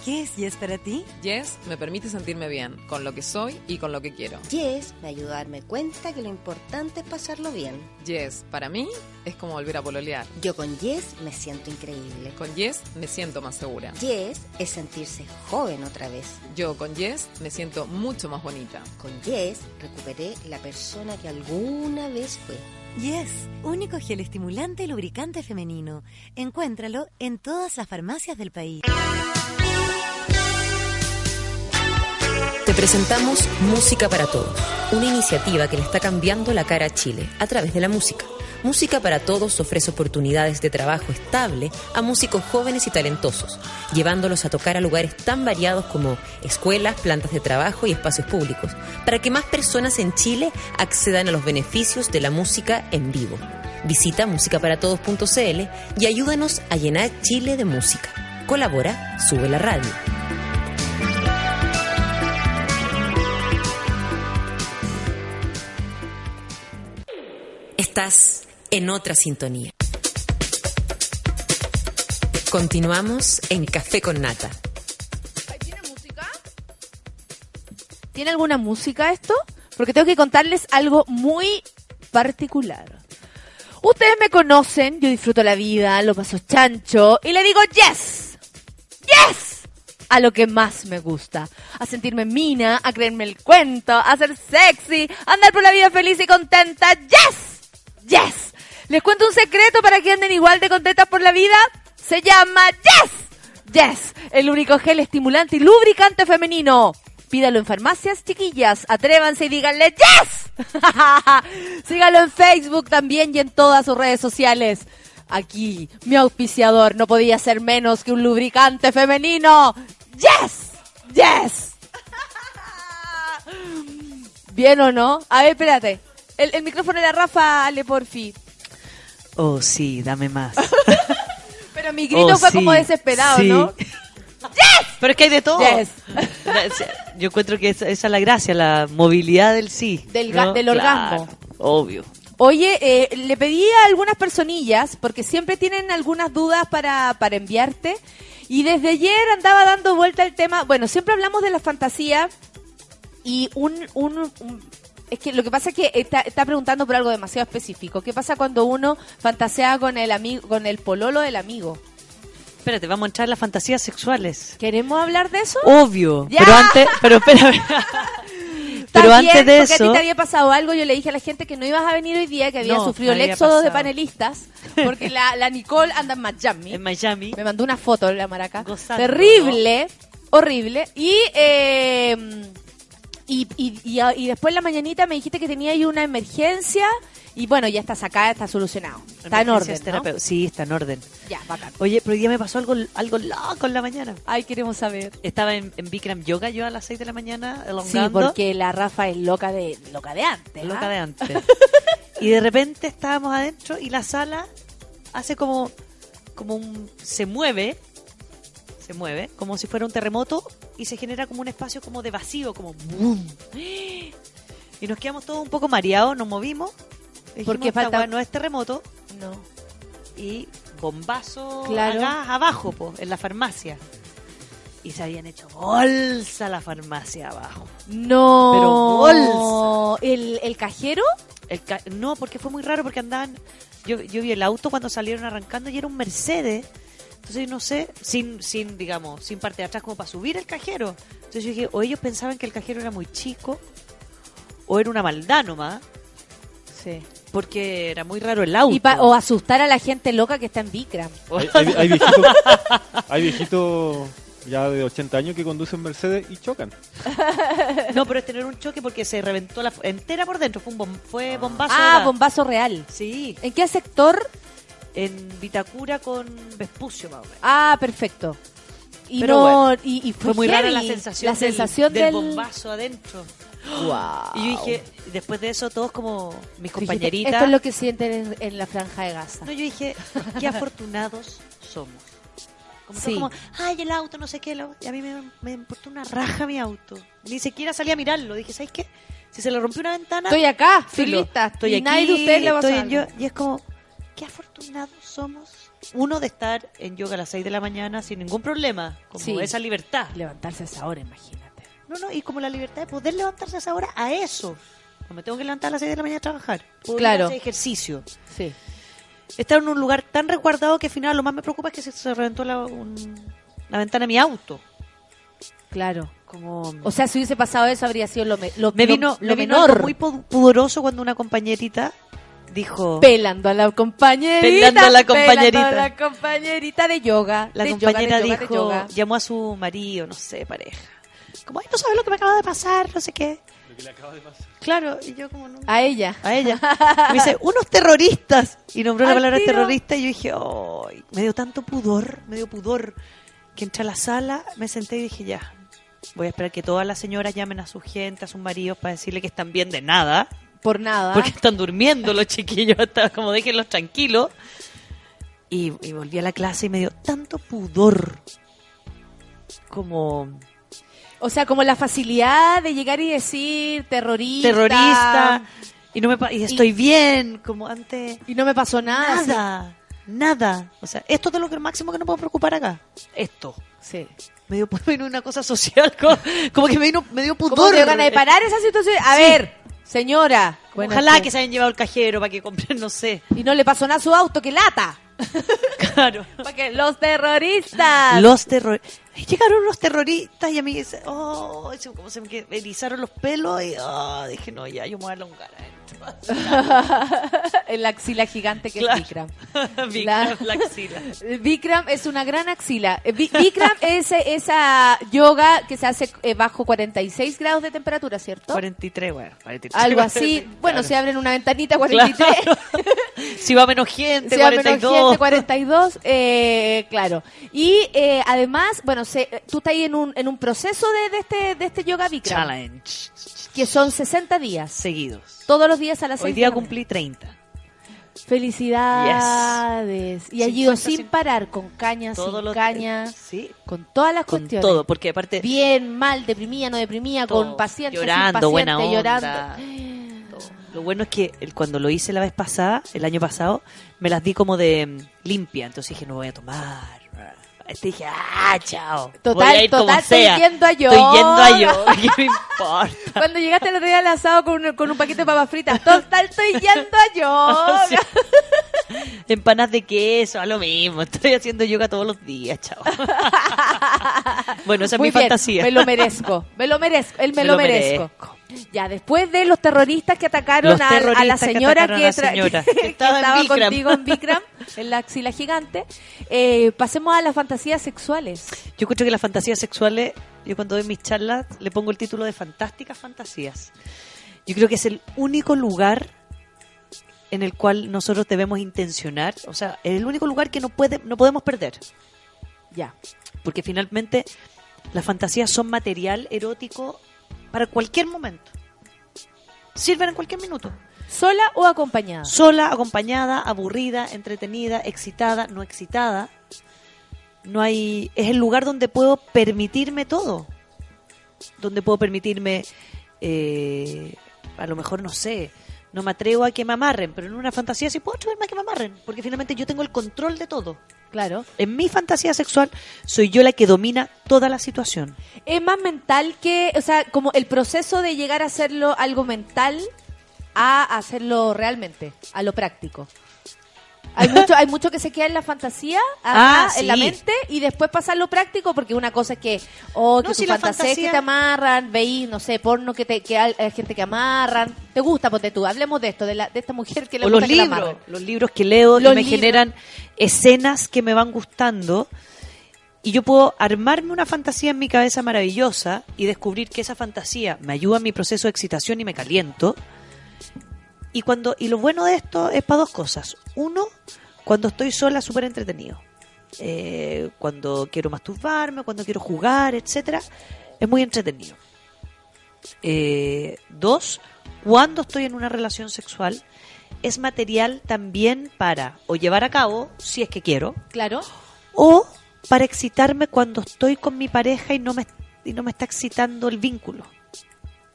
Ey, ¿qué es Yes para ti? Yes me permite sentirme bien con lo que soy y con lo que quiero. Yes me ayuda a darme cuenta que lo importante es pasarlo bien. Yes, para mí, es como volver a pololear. Yo con Yes me siento increíble. Con Yes me siento más segura. Yes es sentirse joven otra vez. Yo con Yes me siento mucho más bonita. Con Yes recuperé la persona que alguna vez fue. Yes, único gel estimulante y lubricante femenino. Encuéntralo en todas las farmacias del país. Te presentamos Música para Todos, una iniciativa que le está cambiando la cara a Chile a través de la música. Música para Todos ofrece oportunidades de trabajo estable a músicos jóvenes y talentosos, llevándolos a tocar a lugares tan variados como escuelas, plantas de trabajo y espacios públicos, para que más personas en Chile accedan a los beneficios de la música en vivo. Visita musicaparatodos.cl y ayúdanos a llenar Chile de música. Colabora, sube la radio. Estás en otra sintonía. Continuamos en Café con Nata. ¿Tiene música? ¿Tiene alguna música esto? Porque tengo que contarles algo muy particular. Ustedes me conocen, yo disfruto la vida, lo paso chancho y le digo yes, yes a lo que más me gusta, a sentirme mina, a creerme el cuento, a ser sexy, a andar por la vida feliz y contenta, yes, yes. Les cuento un secreto para que anden igual de contentas por la vida, se llama yes, yes, el único gel estimulante y lubricante femenino. Pídalo en farmacias, chiquillas. Atrévanse y díganle ¡Yes! [LAUGHS] Síganlo en Facebook también y en todas sus redes sociales. Aquí, mi auspiciador no podía ser menos que un lubricante femenino. ¡Yes! ¡Yes! [LAUGHS] ¿Bien o no? A ver, espérate. El, el micrófono de la Rafa, Ale, porfi. Oh, sí, dame más. [LAUGHS] Pero mi grito Oh, fue sí, como desesperado, sí. ¿no? Pero es que hay de todo. Yes. [LAUGHS] Yo encuentro que esa, esa es la gracia, la movilidad del sí. Del ga- del Claro, orgasmo. Obvio. Oye, eh, le pedí a algunas personillas, porque siempre tienen algunas dudas para, para enviarte, y desde ayer andaba dando vuelta el tema, bueno, siempre hablamos de la fantasía, y un, un, un- es que lo que pasa es que está, está preguntando por algo demasiado específico. ¿Qué pasa cuando uno fantasea con el amigo, con el pololo del amigo? Espérate, vamos a entrar en las fantasías sexuales. ¿Queremos hablar de eso? Obvio. Ya. Pero antes, pero espérame. [LAUGHS] Pero bien, antes de porque a ti eso, te había pasado algo, yo le dije a la gente que no ibas a venir hoy día, que había No, sufrido el éxodo de panelistas, [LAUGHS] porque la, la Nicole anda en Miami. en Miami, Me mandó una foto la maraca. Gozando, Terrible, horrible. Y, eh, y, y, y, y después en la mañanita me dijiste que tenía ahí una emergencia. Y bueno, ya está sacada, está solucionado. Está en orden. Sí, está en orden. Ya, bacán. Oye, pero hoy día me pasó algo, algo loco en la mañana. Ay, queremos saber. Estaba en, en Bikram Yoga yo a las 6 de la mañana, Sí, elongando. porque la Rafa es loca de loca de antes. ¿ah? loca de antes. [LAUGHS] y de repente estábamos adentro y la sala hace como, como un, se mueve, se mueve, como si fuera un terremoto y se genera como un espacio como de vacío, como boom. [GASPS] Y nos quedamos todos un poco mareados, nos movimos. Dijimos, Porque "Esta falta- no es terremoto. No. Y bombazo Claro. a gas abajo, po, en la farmacia. Y se habían hecho bolsa la farmacia abajo. No. Pero bolsa. ¿El, el cajero? El ca- no, porque fue muy raro porque andaban. Yo, yo vi el auto cuando salieron arrancando y era un Mercedes. Entonces, no sé, sin, sin, digamos, sin parte de atrás como para subir el cajero. Entonces yo dije, o ellos pensaban que el cajero era muy chico, o era una maldad nomás, Sí. Porque era muy raro el auto. Y pa- o asustar a la gente loca que está en Bikram. Hay, hay- hay viejitos, [LAUGHS] hay viejitos ya de 80 años que conducen Mercedes y chocan. No, pero es tener un choque porque se reventó la entera por dentro. Fue un bom- fue bombazo. de Ah, bombazo real. Sí, ¿En qué sector? en Vitacura con Vespucio más o menos. Ah, perfecto. Y Pero no, bueno, y, y fue, Fue muy rara la sensación, la sensación del, del, del bombazo adentro. Wow. Y yo dije, después de eso, todos como mis compañeritas. Esto es lo que sienten en, en la franja de Gaza. No, yo dije, qué afortunados somos. Como, Sí. como, ay, el auto, no sé qué. lo- Y a mí me, me importó una raja mi auto. Ni siquiera salí a mirarlo. Dije, ¿sabes qué? Si se le rompió una ventana, Estoy acá, estoy lista. Estoy y aquí, nadie de ustedes le va a estoy yo-. Y es como, qué afortunados somos. Uno de estar en yoga a las 6 de la mañana sin ningún problema. Como Sí. esa libertad. Levantarse a esa hora, imagínate. No, no, y como la libertad de poder levantarse a esa hora a eso. No me tengo que levantar a las 6 de la mañana a trabajar. Puedo Claro. hacer ejercicio. Sí. Estar en un lugar tan resguardado que al final lo más me preocupa es que se, se reventó la, un- la ventana de mi auto. Claro. Como O sea, si hubiese pasado eso, habría sido lo, me- lo, me vino, lo me vino menor. algo muy pu- pudoroso cuando una compañerita dijo Pelando a la compañerita. Pelando a la compañerita. a la compañerita de yoga. la de compañera yoga, de yoga, de dijo yoga. llamó a su marido, no sé, pareja. Como, ay, no sabes lo que me acaba de pasar, no sé qué. Claro, y yo como no. A ella. A ella. [LAUGHS] Me dice, unos terroristas. Y nombró la Al palabra tiro. terrorista y yo dije, ay, me dio tanto pudor, me dio pudor, que entré a la sala, me senté y dije, ya, voy a esperar que todas las señoras llamen a su gente, a sus maridos, para decirle que están bien de nada, Por nada. porque están durmiendo los chiquillos, [LAUGHS] hasta como déjenlos tranquilos. Y, y volví a la clase y me dio tanto pudor, como O sea, como la facilidad de llegar y decir terrorista. terrorista, y, no me, pa- y estoy bien, como antes... Y no me pasó nada. Nada, nada. O sea, esto es lo que máximo que no puedo preocupar acá. Esto. Sí. Me dio, me vino una cosa social, [LAUGHS] como, como que me, vino, me dio pudor. ¿Cómo te dio ganas de parar esa situación? A Sí. ver, señora. Bueno, Ojalá es que se hayan llevado el cajero para que compren, no sé. Y no le pasó nada a su auto, que lata. [LAUGHS] Claro. [LAUGHS] Porque los terroristas. Los terroristas. Llegaron los terroristas y a mí, se- oh, como se me erizaron los pelos y oh, dije, no, ya, yo me voy a elongar adentro. [LAUGHS] en la axila gigante que Claro. es Bikram. [LAUGHS] Bikram, la axila. [LAUGHS] Bikram es una gran axila. Eh, Bi- Bikram es eh, esa yoga que se hace eh, bajo 46 grados de temperatura, ¿cierto? 43, bueno. 43. Algo así. Bueno, Claro. se abren una ventanita 43. Claro. si va menos gente, Se va menos 42. gente, 42, eh, claro. Y eh, además, bueno, se, tú estás ahí en un, en un proceso de, de este, de este yoga Bikram, Challenge. Que son 60 días, Seguidos. todos los días a las Hoy 6 día de la cumplí 30. mañana. Felicidades. Y allí 50, sin sin- parar, con caña, Todos sin los caña, Sí. con todas las Con cuestiones. todo, porque aparte Bien, mal, deprimida, no deprimida, Todo. con paciente, Llorando, sin buena paciente, onda. llorando. todo. Lo bueno es que cuando lo hice la vez pasada, el año pasado, me las di como de mm, limpia, entonces dije, no voy a tomar. Este dije, ah, chao. Total, Voy a ir como total, estoy yendo a Estoy yendo a yo. yoga. [LAUGHS] ¿Qué me importa? Cuando llegaste el otro día al asado con, un- con un paquete de papas fritas, total, estoy yendo a yoga. [LAUGHS] Sí. Empanadas de queso, a lo mismo. Estoy haciendo yoga todos los días, chao. [LAUGHS] bueno, esa es mi bien, fantasía. Me lo merezco, me lo merezco, él me, Me lo, lo merezco. Ya, después de los terroristas que atacaron Los a, a la que señora atacaron que, a la tra- señora, que [LAUGHS] que estaba en Bikram. contigo en Bikram, [LAUGHS] en la axila gigante, eh, pasemos a las fantasías sexuales. Yo creo que las fantasías sexuales, yo cuando doy mis charlas le pongo el título de Fantásticas Fantasías. Yo creo que es el único lugar en el cual nosotros debemos intencionar, o sea, es el único lugar que no, puede, no podemos perder, Ya. porque finalmente las fantasías son material erótico para cualquier momento. Sirven en cualquier minuto. ¿Sola o acompañada? Sola, acompañada, aburrida, entretenida, excitada, no excitada. No hay. Es el lugar donde puedo permitirme todo. Donde puedo permitirme eh, a lo mejor no sé, no me atrevo a que me amarren, pero en una fantasía sí puedo atreverme a que me amarren, porque finalmente yo tengo el control de todo. Claro. En mi fantasía sexual soy yo la que domina toda la situación. Es más mental que, o sea, como el proceso de llegar a hacerlo algo mental a hacerlo realmente, a lo práctico. Hay mucho, hay mucho que se queda en la fantasía, acá, Ah, en la mente, y después pasa a lo práctico, porque una cosa es que, oh, que No, tu si fantasía es que te amarran, veí, no sé, porno que te, que hay, gente que amarran. ¿Te gusta, ponte tú? Hablemos de esto, de, la, de esta mujer que le o gusta los que libros, los libros que leo Los me libros. generan escenas que me van gustando y yo puedo armarme una fantasía en mi cabeza maravillosa y descubrir que esa fantasía me ayuda en mi proceso de excitación y me caliento. Y cuando y lo bueno de esto es para dos cosas. Uno, cuando estoy sola súper entretenido. Eh, cuando quiero masturbarme, cuando quiero jugar, etcétera, es muy entretenido. Eh, dos, cuando estoy en una relación sexual, es material también para o llevar a cabo, si es que quiero, Claro. o para excitarme cuando estoy con mi pareja y no me, y no me está excitando el vínculo.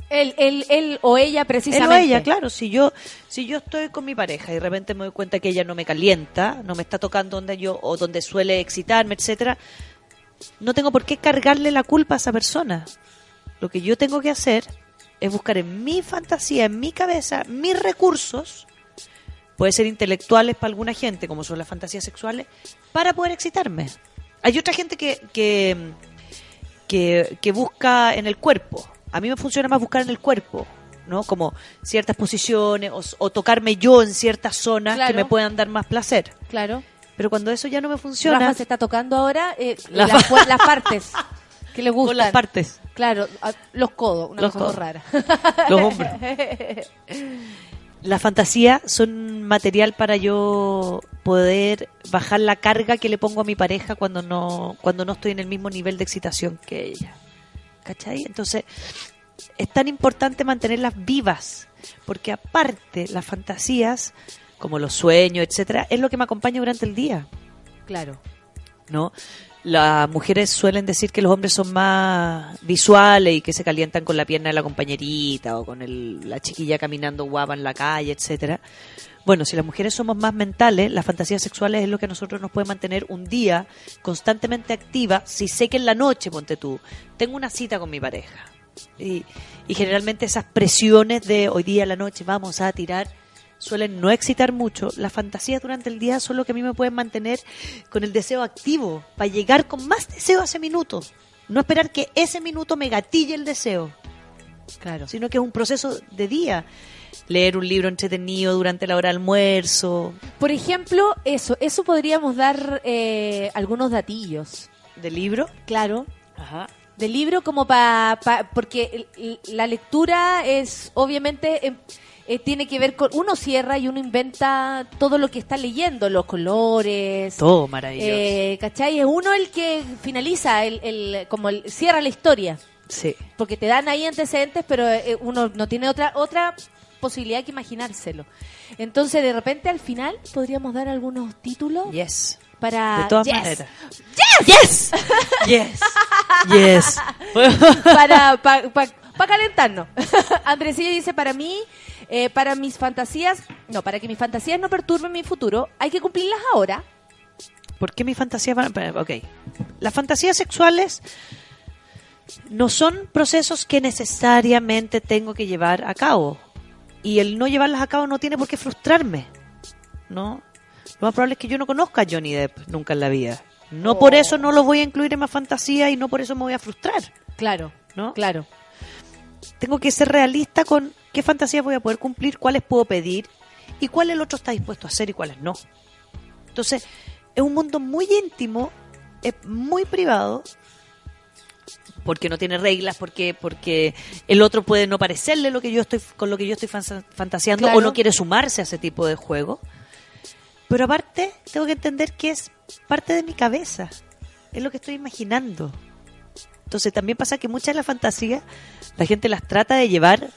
Él, él, él o ella Él precisamente. o ella, claro. Si yo, si yo estoy con mi pareja y de repente me doy cuenta que ella no me calienta, no me está tocando donde yo o donde suele excitarme, etcétera, no tengo por qué cargarle la culpa a esa persona. Lo que yo tengo que hacer es buscar en mi fantasía, en mi cabeza, mis recursos, puede ser intelectuales para alguna gente, como son las fantasías sexuales, para poder excitarme. Hay otra gente que, que, que, que busca en el cuerpo. A mí me funciona más buscar en el cuerpo, ¿no? Como ciertas posiciones o, o tocarme yo en ciertas zonas Claro. que me puedan dar más placer. Claro. Pero cuando eso ya no me funciona, Rafa se está tocando ahora eh, [LAUGHS] La- las, partes que le gustan. las partes, Claro, los codos, una Los cosa codos. rara. [LAUGHS] los hombros. [LAUGHS] La fantasía son material para yo poder bajar la carga que le pongo a mi pareja cuando no cuando no estoy en el mismo nivel de excitación que ella. ¿Cachai? Entonces, es tan importante mantenerlas vivas, porque aparte las fantasías, como los sueños, etcétera, es lo que me acompaña durante el día. claro. ¿no? Las mujeres suelen decir que los hombres son más visuales y que se calientan con la pierna de la compañerita o con el- la chiquilla caminando guapa en la calle, etcétera. Bueno, si las mujeres somos más mentales, las fantasías sexuales es lo que a nosotros nos puede mantener un día constantemente activa. Si sé que en la noche, ponte tú, tengo una cita con mi pareja. Y, y generalmente esas presiones de hoy día a la noche vamos a tirar suelen no excitar mucho. Las fantasías durante el día son lo que a mí me pueden mantener con el deseo activo, para llegar con más deseo a ese minuto. No esperar que ese minuto me gatille el deseo, Claro. sino que es un proceso de día. Leer un libro entretenido durante la hora de almuerzo, Por ejemplo, eso, eso podríamos dar eh, algunos datillos. de libro. Claro. Ajá. De libro como para... porque el- el- la lectura es, obviamente, eh, tiene que ver con... Uno cierra y uno inventa todo lo que está leyendo, los colores. Todo maravilloso. Eh, ¿Cachai? Es uno el que finaliza, el, el, como el, cierra la historia. sí. Porque te dan ahí antecedentes, pero eh, uno no tiene otra otra posibilidad que imaginárselo. Entonces, de repente, al final, podríamos dar algunos títulos Yes. para... De todas Yes. maneras. Yes. Yes. [LAUGHS] Yes. [LAUGHS] para pa, pa- pa calentarnos. [LAUGHS] Andresillo dice, para mí, eh, para mis fantasías, no, para que mis fantasías no perturben mi futuro, hay que cumplirlas ahora. ¿Por qué mis fantasías van a... Ok. Las fantasías sexuales no son procesos que necesariamente tengo que llevar a cabo. Y el no llevarlas a cabo no tiene por qué frustrarme. ¿No? Lo más probable es que yo no conozca a Johnny Depp nunca en la vida. No por eso no lo voy a incluir en mi fantasía y no por eso me voy a frustrar. Claro, ¿No? claro. Tengo que ser realista con qué fantasías voy a poder cumplir, cuáles puedo pedir y cuál el otro está dispuesto a hacer y cuáles no. Entonces, es un mundo muy íntimo, es muy privado, porque no tiene reglas, porque porque el otro puede no parecerle lo que yo estoy con lo que yo estoy fan- fantaseando Claro. o no quiere sumarse a ese tipo de juego. Pero aparte, tengo que entender que es parte de mi cabeza, es lo que estoy imaginando. Entonces también pasa que muchas de las fantasías la gente las trata de llevar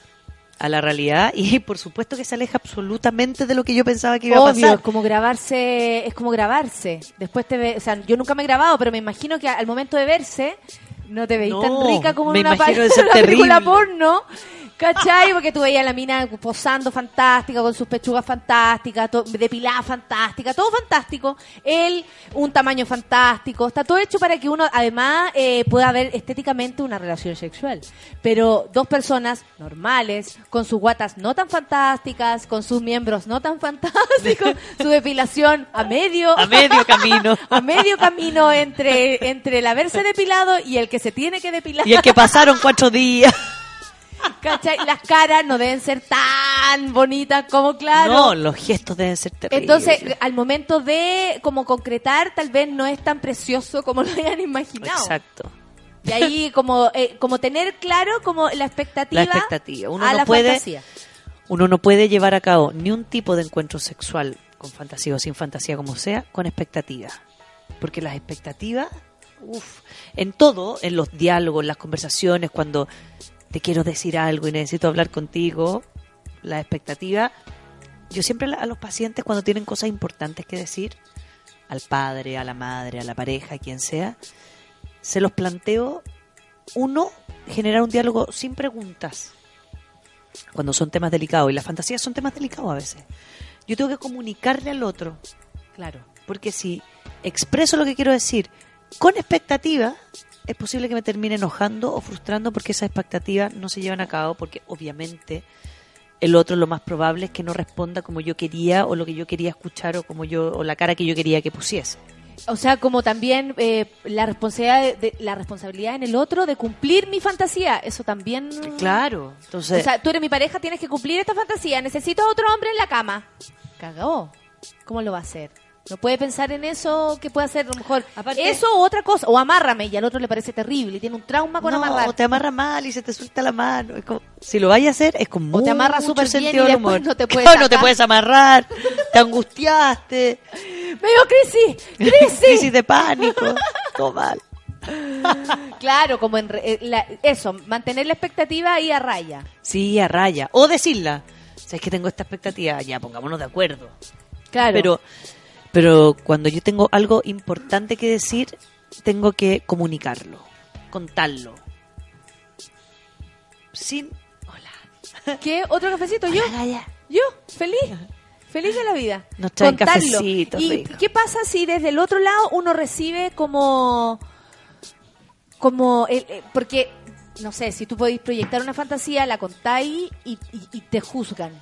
a la realidad y [LAUGHS] por supuesto que se aleja absolutamente de lo que yo pensaba que iba a pasar. es como grabarse, es como grabarse. Después te ve, o sea, yo nunca me he grabado, pero me imagino que al momento de verse no te veis tan rica como me en una, imagino pa- de ser una película terrible. porno ¿Cachai? Porque tú veías a la mina posando fantástica, con sus pechugas fantásticas, depilada fantástica, todo fantástico. Él, un tamaño fantástico. Está todo hecho para que uno, además, eh, pueda ver estéticamente una relación sexual. Pero dos personas normales, con sus guatas no tan fantásticas, con sus miembros no tan fantásticos, [LAUGHS] su depilación a medio, A medio camino. [LAUGHS] a medio camino entre, entre el haberse depilado y el que se tiene que depilar. Y el que pasaron cuatro días. [LAUGHS] ¿Cachai? Las caras no deben ser tan bonitas como claro. No, los gestos deben ser terribles. Entonces, al momento de como concretar, tal vez no es tan precioso como lo hayan imaginado. Exacto. Y ahí como eh, como tener claro como la expectativa, La expectativa. Uno a no la puede- fantasía. Uno no puede llevar a cabo ni un tipo de encuentro sexual con fantasía o sin fantasía como sea, con expectativas. Porque las expectativas, uff, en todo, en los diálogos, en las conversaciones, cuando te quiero decir algo y necesito hablar contigo, la expectativa, yo siempre a los pacientes cuando tienen cosas importantes que decir, al padre, a la madre, a la pareja, a quien sea, se los planteo, uno, generar un diálogo sin preguntas cuando son temas delicados. Y las fantasías son temas delicados a veces. Yo tengo que comunicarle al otro. Claro. Porque si expreso lo que quiero decir con expectativa, es posible que me termine enojando o frustrando porque esas expectativas no se llevan a cabo, porque obviamente el otro lo más probable es que no responda como yo quería o lo que yo quería escuchar o como yo o la cara que yo quería que pusiese. O sea, como también eh, la responsabilidad de, la responsabilidad en el otro de cumplir mi fantasía, eso también Claro. Entonces, O sea, tú eres mi pareja, tienes que cumplir esta fantasía. Necesito a otro hombre en la cama. Cagó. ¿Cómo lo va a hacer? No puede pensar en eso que puede hacer a lo mejor Aparte- eso o otra cosa. O amárrame y al otro le parece terrible y tiene un trauma con no, amarrar. o te amarra mal y se te suelta la mano. Es como- si lo vayas a hacer, es con O te amarra súper bien sentido y del después humor. no te [LAUGHS] puedes Claro, no te puedes amarrar, te angustiaste, ¡Me dio crisis! ¡Crisis! crisis de pánico, [LAUGHS] todo mal. claro, como en re- eh, la- eso, mantener la expectativa ahí a raya. Sí, a raya. O decirla, sabes que tengo esta expectativa, ya pongámonos de acuerdo. Claro. Pero, pero cuando yo tengo algo importante que decir, tengo que comunicarlo, contarlo. Sin... Hola. [LAUGHS] ¿Qué? ¿Otro cafecito? ¿Yo? Gaya. Yo, feliz. Feliz de la vida. Nos traen Contarlo. cafecitos ¿Y qué pasa si desde el otro lado uno recibe como... como el- eh, porque, no sé, si tú podéis proyectar una fantasía, la contáis y, y- y te juzgan.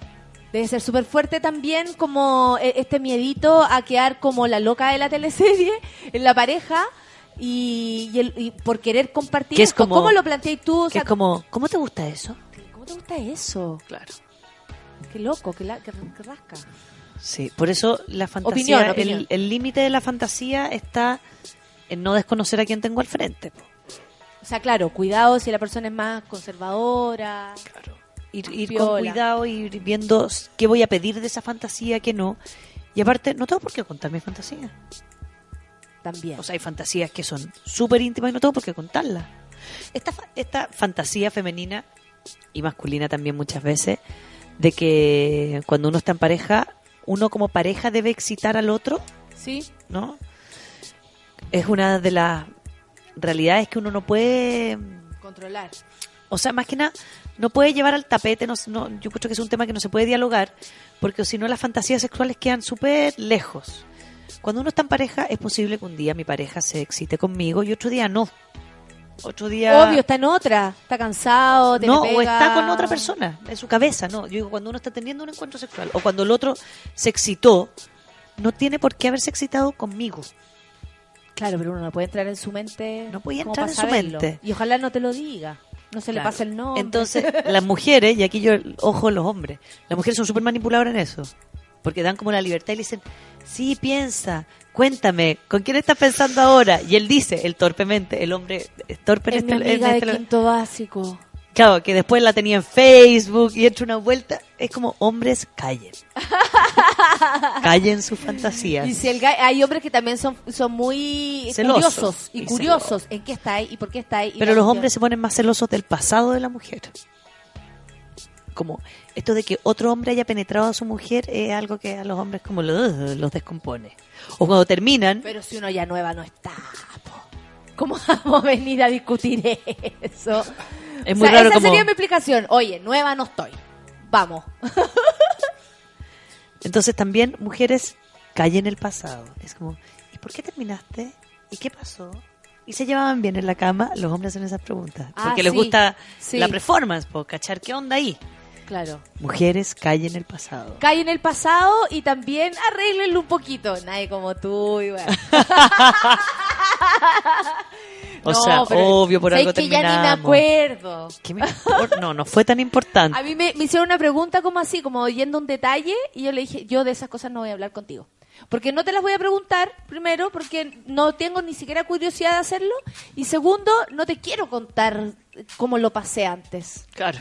Debe ser súper fuerte también como eh, este miedito a quedar como la loca de la teleserie [LAUGHS] en la pareja y, y el- y por querer compartir Que es esto. como- ¿Cómo lo planteáis tú? O Que es como, ¿cómo te gusta eso? ¿Cómo te gusta eso? Claro. Qué loco, qué, la- qué- qué rasca. Sí, por eso la fantasía, Opinión, el- opinión. el límite de la fantasía está en no desconocer a quien tengo al frente. O sea, claro, cuidado si la persona es más conservadora. Ir, ir con cuidado, ir viendo qué voy a pedir de esa fantasía, qué no. Y aparte, no tengo por qué contar mi fantasía. También. O sea, hay fantasías que son súper íntimas y no tengo por qué contarlas. Esta, esta fantasía femenina y masculina también muchas veces, de que cuando uno está en pareja, uno como pareja debe excitar al otro, sí. ¿no? Es una de las realidades que uno no puede, Controlar. O sea, más que nada, no puede llevar al tapete, no, no- yo creo que es un tema que no se puede dialogar, porque si no las fantasías sexuales quedan súper lejos. Cuando uno está en pareja, es posible que un día mi pareja se excite conmigo y otro día no. Otro día... Obvio, está en otra. Está cansado, te No, o está con otra persona, en su cabeza, no. Yo digo, cuando uno está teniendo un encuentro sexual, o cuando el otro se excitó, no tiene por qué haberse excitado conmigo. Claro, pero uno no puede entrar en su mente. No puede entrar en su mente. Y ojalá no te lo diga. No se le pase el nombre. Entonces, [LAUGHS] las mujeres, y aquí yo, ojo los hombres, las mujeres son súper manipuladoras en eso. Porque dan como la libertad y le dicen, sí, piensa, cuéntame, ¿con quién estás pensando ahora? Y él dice, el torpemente, el hombre es torpe en es mi este- en amiga de este- quinto básico. Claro, que después la tenía en Facebook y hecho una vuelta. Es como, hombres, callen. [LAUGHS] callen sus fantasías. Y si el hay hombres que también son, son muy Celosos. curiosos y, Y curiosos en qué está ahí y por qué está ahí. Pero los cuestión. hombres se ponen más celosos del pasado de la mujer. Como esto de que otro hombre haya penetrado a su mujer es algo que a los hombres como los, los descompone. O cuando terminan, Pero si uno ya nueva no está, po. ¿cómo [LAUGHS] vamos a venir a discutir eso? Es O muy sea, raro esa como... sería mi explicación. Oye, nueva no estoy. Vamos. [LAUGHS] Entonces también mujeres callen el pasado. Es como, ¿y por qué terminaste? ¿Y qué pasó? ¿Y se llevaban bien en la cama? Los hombres hacen esas preguntas. Ah, Porque les gusta sí. la performance, po, cachar qué onda ahí. Claro. Mujeres callen el pasado. Cae en el pasado y también arréglenlo un poquito. Nadie como tú. Y bueno. [LAUGHS] O No, sea, obvio, por ¿sabes algo que ya ni me terminamos. acuerdo. ¿Qué me importa? No, no fue tan importante. A mí me, me hicieron una pregunta como así, como oyendo un detalle, y yo le dije, yo de esas cosas no voy a hablar contigo. Porque no te las voy a preguntar, primero, porque no tengo ni siquiera curiosidad de hacerlo, y segundo, no te quiero contar cómo lo pasé antes. Claro.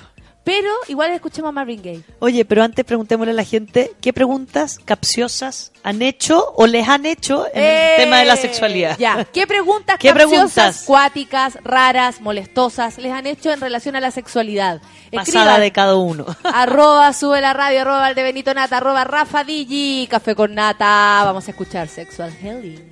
Pero igual escuchemos a Marvin Gaye. Oye, pero antes preguntémosle a la gente qué preguntas capciosas han hecho o les han hecho en ¡Eh! el tema de la sexualidad. Ya, ¿qué preguntas [LAUGHS] ¿Qué capciosas, preguntas? cuáticas, raras, molestosas les han hecho en relación a la sexualidad? Pasada de cada uno. [LAUGHS] [LAUGHS] arroba sube la radio, arroba el de Benito Nata, arroba Rafa Digi, café con nata. Vamos a escuchar Sexual Healing.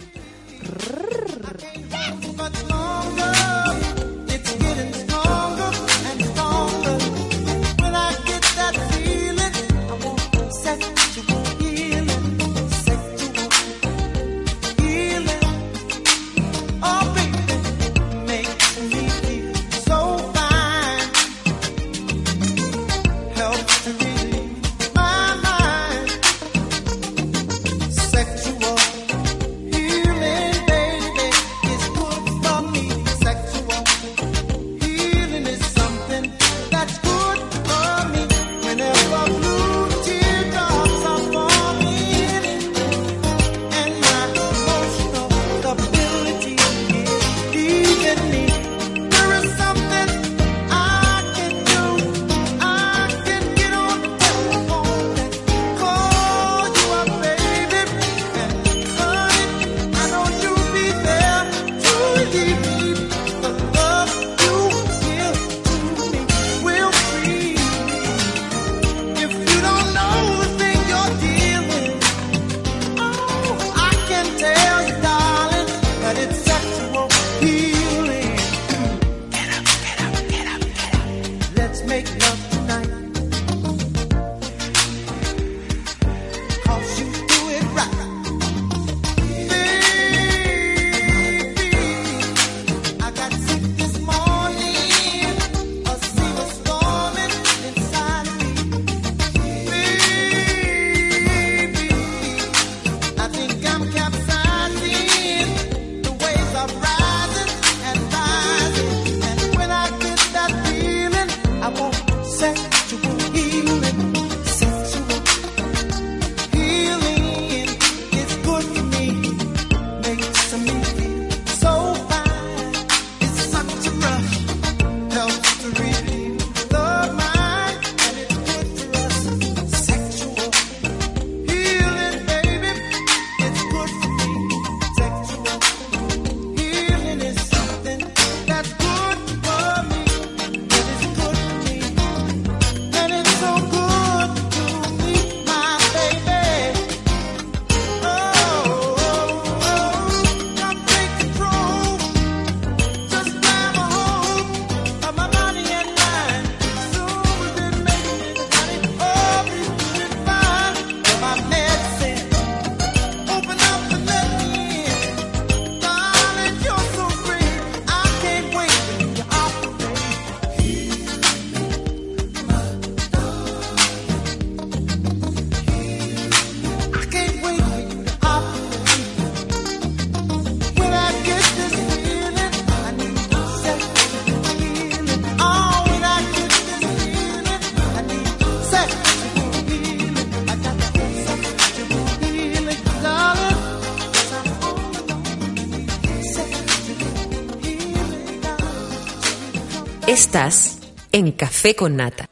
Estás en Café con Nata.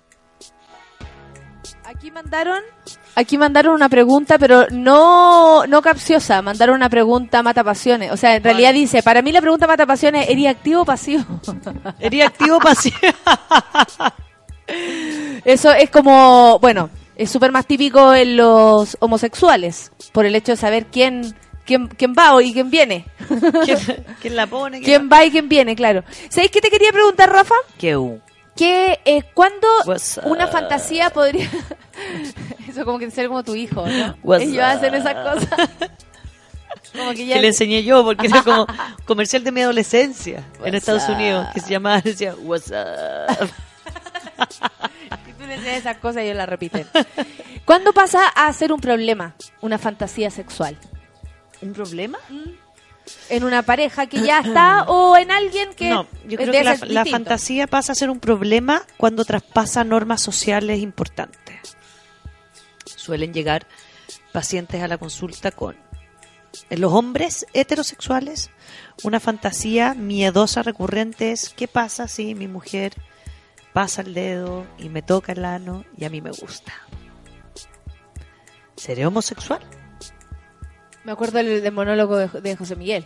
Aquí mandaron, aquí mandaron una pregunta, pero no, no capciosa. Mandaron una pregunta mata pasiones. O sea, en realidad dice, para mí la pregunta mata pasiones, ¿eres activo o pasivo? [LAUGHS] ¿Eres activo o pasivo? [LAUGHS] Eso es como, bueno, es súper más típico en los homosexuales, por el hecho de saber quién, quién, quién va y quién viene. ¿Quién, [LAUGHS] quién la pone? ¿Quién va y quién viene, claro. ¿Sabéis qué te quería preguntar, Rafa? ¿Qué? uh? que eh, cuando una fantasía podría [LAUGHS] eso como que ser como tu hijo ¿no? What's ellos hacen esas cosas [LAUGHS] como que ya Que le enseñé yo, porque era como [LAUGHS] comercial de mi adolescencia en Estados up? Unidos, que se llamaba, decía, what's up? si tú le enseñas esas cosas ellos las repiten ¿cuándo pasa a ser un problema una fantasía sexual? ¿Un problema? En una pareja que ya está [CLEARS THROAT] o en alguien que No, yo creo que la, la fantasía pasa a ser un problema cuando traspasa normas sociales importantes. Suelen llegar pacientes a la consulta con, en los hombres heterosexuales, una fantasía miedosa recurrente es, ¿qué pasa si mi mujer pasa el dedo y me toca el ano y a mí me gusta? ¿Seré homosexual? Me acuerdo del, del monólogo de, de José Miguel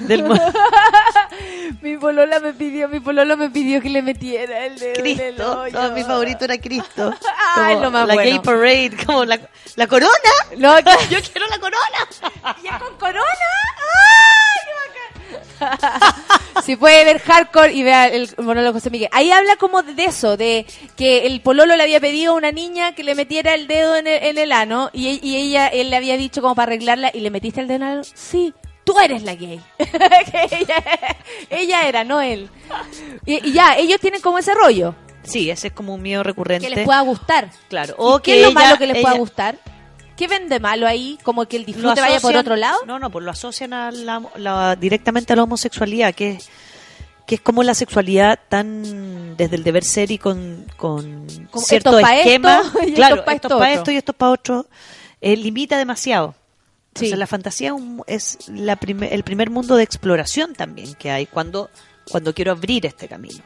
Del [LAUGHS] mi polola me pidió mi pololo me pidió que le metiera el dedo en el Cristo, hoyo. no, mi favorito era Cristo. [LAUGHS] Ay, lo más la bueno. gay parade, como la, la corona. No. [LAUGHS] Yo quiero la corona. ¿Ya con corona? ¡Ay, qué bacán! Si puede ver hardcore y vea el monólogo de José Miguel. Ahí habla como de eso, de que el pololo le había pedido a una niña que le metiera el dedo en el, en el ano y, y ella, él le había dicho como para arreglarla y le metiste el dedo en el ano. Sí, tú eres la gay. [LAUGHS] que ella, ella era, no él. Y, y ya, ellos tienen como ese rollo, Sí, ese es como un miedo recurrente. que les pueda gustar. Claro. ¿Y O qué que es lo ella- malo que les pueda gustar? ¿Qué ven de malo ahí? Como que el disfrute vaya por otro lado. No, no, pues lo asocian a la, la- directamente a la homosexualidad, que es, que es como la sexualidad tan desde el deber ser y con, cierto pa' esquema. [LAUGHS] claro, esto pa' esto para otro. esto y esto para otro. eh, limita demasiado. Sí. O sea, la fantasía es la el primer mundo de exploración también que hay cuando, cuando quiero abrir este camino.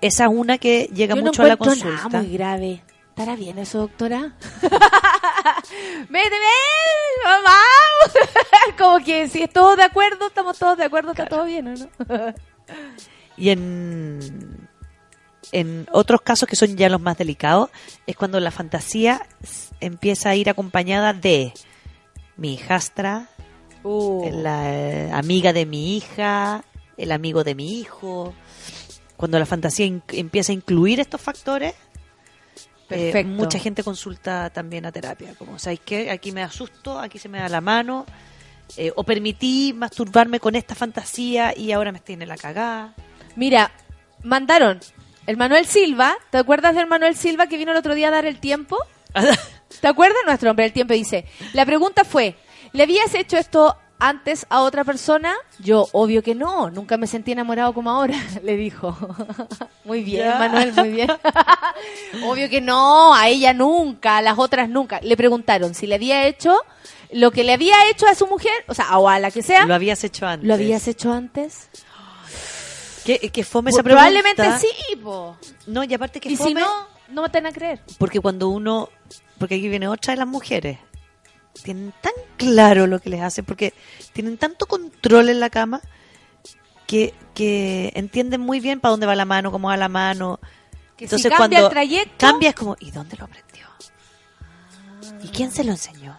Esa es una que llega Yo mucho no a la consulta. nada muy grave. ¿Estará bien eso, doctora? [LAUGHS] ¡Méteme! ¡Mamá! [LAUGHS] Como que si es todos de acuerdo, estamos todos de acuerdo, está todo bien, ¿o no? [LAUGHS] Y en, en otros casos que son ya los más delicados, es cuando la fantasía empieza a ir acompañada de mi hijastra, Uh, la eh, amiga de mi hija, el amigo de mi hijo. Cuando la fantasía empieza a incluir estos factores, eh, mucha gente consulta también a terapia. Como, ¿sabes qué? Aquí me asusto, aquí se me da la mano. eh, o permití masturbarme con esta fantasía y ahora me tiene la cagada. Mira, mandaron el Manuel Silva. ¿Te acuerdas del Manuel Silva que vino el otro día a dar el tiempo? [LAUGHS] ¿Te acuerdas? Nuestro hombre del tiempo dice, la pregunta fue, ¿le habías hecho esto antes a otra persona? Yo, obvio que no, nunca me sentí enamorado como ahora, [LAUGHS] le dijo. [LAUGHS] muy bien. Manuel, muy bien. [LAUGHS] obvio que no, a ella nunca, a las otras nunca. Le preguntaron si le había hecho lo que le había hecho a su mujer, o sea, o a la que sea, Lo habías hecho antes. ¿lo habías hecho antes? [GASPS] ¿Qué, qué fome esa pregunta? Probablemente sí, po. No, y aparte que Y si fome, no, no me van a creer. porque cuando uno, porque aquí viene otra de las mujeres, tienen tan claro lo que les hace, porque tienen tanto control en la cama que, que entienden muy bien para dónde va la mano, cómo va la mano. Que Entonces si cambia cuando el trayecto, cambia es como, ¿y dónde lo aprendió? ¿Y quién se lo enseñó?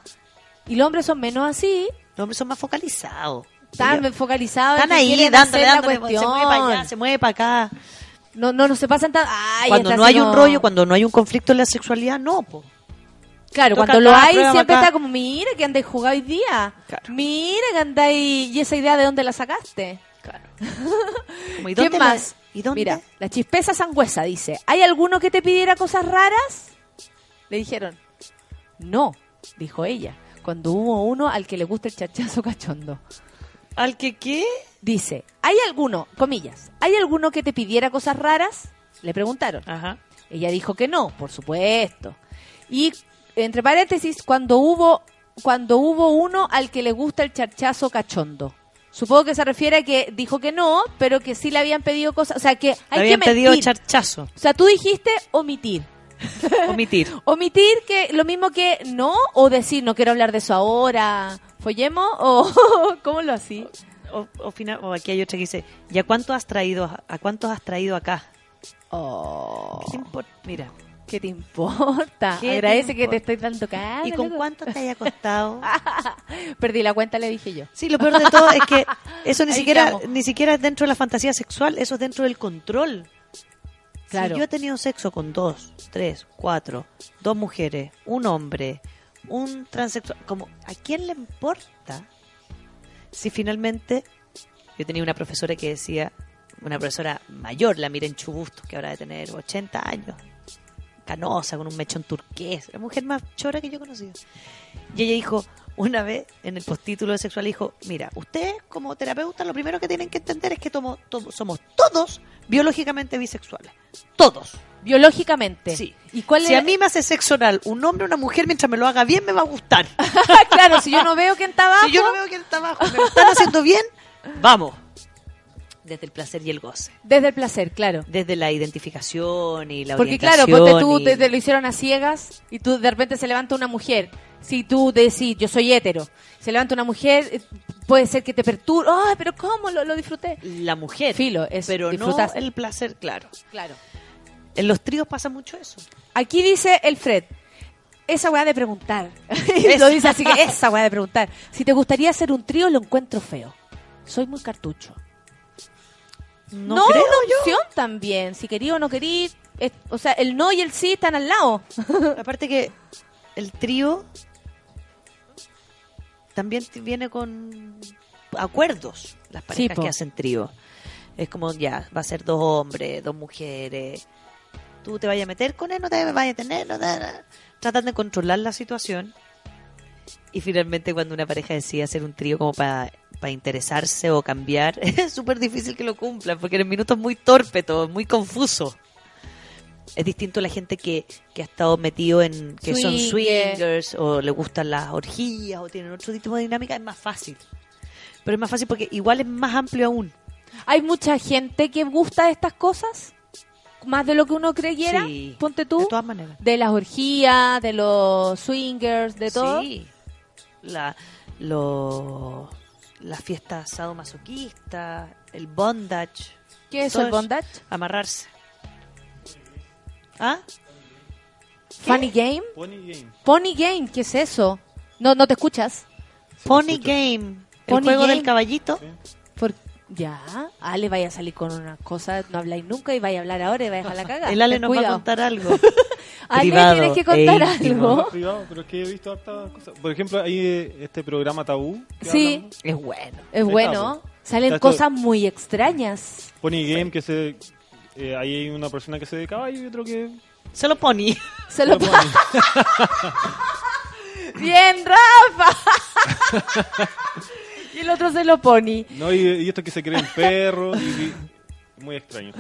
y los hombres son menos así, Los hombres son más focalizados. están focalizados. Están ahí dándole, dándole, se cuestión. mueve para allá, se mueve para acá. No, no, no se pasan tan... Ay, cuando no hay un rollo, cuando no hay un conflicto en la sexualidad, no, po. Claro, Toca cuando lo hay, siempre acá. está como, mira que andáis jugado hoy día. Claro. Mira que andáis... ¿Y esa idea de dónde la sacaste? Claro. Como, [LAUGHS] ¿y ¿Quién dónde la- más? ¿Y dónde? Mira, la chispeza sangüesa dice, ¿hay alguno que te pidiera cosas raras? Le dijeron, no, dijo ella, cuando hubo uno al que le gusta el chachazo cachondo. ¿Al que qué? Dice, ¿hay alguno, comillas, ¿hay alguno que te pidiera cosas raras? Le preguntaron. Ajá. Ella dijo que no, por supuesto. Y entre paréntesis, cuando hubo cuando hubo uno al que le gusta el charchazo cachondo. Supongo que se refiere a que dijo que no, pero que sí le habían pedido cosas, o sea, que hay habían que mentir. pedido charchazo, O sea, tú dijiste omitir. [LAUGHS] omitir. [LAUGHS] Omitir que lo mismo que no o decir no quiero hablar de eso ahora. ¿Follemos o [LAUGHS] cómo lo así? O, o final- o aquí hay otra que dice, ¿y a cuántos has traído, a cuántos has traído acá? Oh, ¿Qué te impor- Mira, ¿qué te importa? ¿Qué te Agradece que importa? te estoy dando cara. ¿y con loco. cuántos te haya costado? [LAUGHS] Perdí la cuenta, le dije yo. Sí, lo peor de todo es que eso ni [LAUGHS] Ahí siquiera estamos. ni siquiera es dentro de la fantasía sexual, eso es dentro del control. Claro. Si yo he tenido sexo con dos, tres, cuatro, dos mujeres, un hombre, un transexual, como, ¿a quién le importa si finalmente yo tenía una profesora que decía, una profesora mayor, la Miren Chubustos, que ahora de tener 80 años, canosa, con un mechón turqués, la mujer más chora que yo he conocido. Y ella dijo, una vez en el postítulo de sexual, dijo, mira, ustedes como terapeutas lo primero que tienen que entender es que tomo- to- somos todos biológicamente bisexuales. Todos. Biológicamente. Sí. ¿Y cuál Si es- a mí me hace sexo oral un hombre o una mujer, mientras me lo haga bien, me va a gustar. [LAUGHS] claro, si yo no veo quién está abajo. Si yo no veo quién está abajo, me lo están haciendo bien, vamos. Desde el placer y el goce. Desde el placer, claro. Desde la identificación y la Porque claro, ponte tú, y- te, te lo hicieron a ciegas y tú de repente se levanta una mujer. Si tú decís, yo soy hétero, se levanta una mujer, eh, puede ser que te perturbe. ¡Ay, pero cómo lo, lo disfruté! La mujer. Filo, es pero disfrutas. no el placer, claro. Claro. En los tríos pasa mucho eso. Aquí dice el Fred, esa weá de preguntar. [LAUGHS] [LAUGHS] Lo dice así que esa weá de preguntar. Si te gustaría hacer un trío, lo encuentro feo. Soy muy cartucho. No, No, creo una yo. opción también. Si querí o no querí. es- o sea, el no y el sí están al lado. [LAUGHS] Aparte que el trío también viene con acuerdos, las parejas que hacen trío. Es como, ya, va a ser dos hombres, dos mujeres. Tú te vayas a meter con él, no te vayas a tener, no te... Tratan de controlar la situación. Y finalmente cuando una pareja decide hacer un trío como para interesarse o cambiar, [LAUGHS] es súper difícil que lo cumplan, porque en el minuto es muy torpe todo, muy confuso. Es distinto a la gente que, que ha estado metido en que son Swinger. swingers o le gustan las orgías o tienen otro tipo de dinámica, es más fácil. Pero es más fácil porque igual es más amplio aún. Hay mucha gente que gusta de estas cosas. Más de lo que uno creyera. Sí, Ponte tú. de todas maneras. De las orgías, de los swingers, de todo. Sí. La, lo, la fiesta sadomasoquista, el bondage. ¿Qué es todo el bondage? Amarrarse. ¿Ah? Funny Game. Pony Game. Pony Game, ¿qué es eso? No, no te escuchas. Pony Game. El Pony juego Game. del caballito. Ya, Ale vaya a salir con una cosa, no habláis nunca y vaya a hablar ahora y vaya a dejar la caga. El Ale nos va a contar algo. [LAUGHS] Ale, privado tienes que contar e algo. No, privado, pero es que he visto hartas cosas. Por ejemplo, hay eh, este programa Tabú. Sí. Es bueno. Es bueno. Salen Está cosas muy extrañas. Pony Game, que se. eh, ahí hay una persona que se de caballo y otro que. Se lo pone. Se lo pone. [LAUGHS] Bien, Rafa. [LAUGHS] y el otro se lo pone. No, y, y esto que se creen perros. Y, y- muy extraño.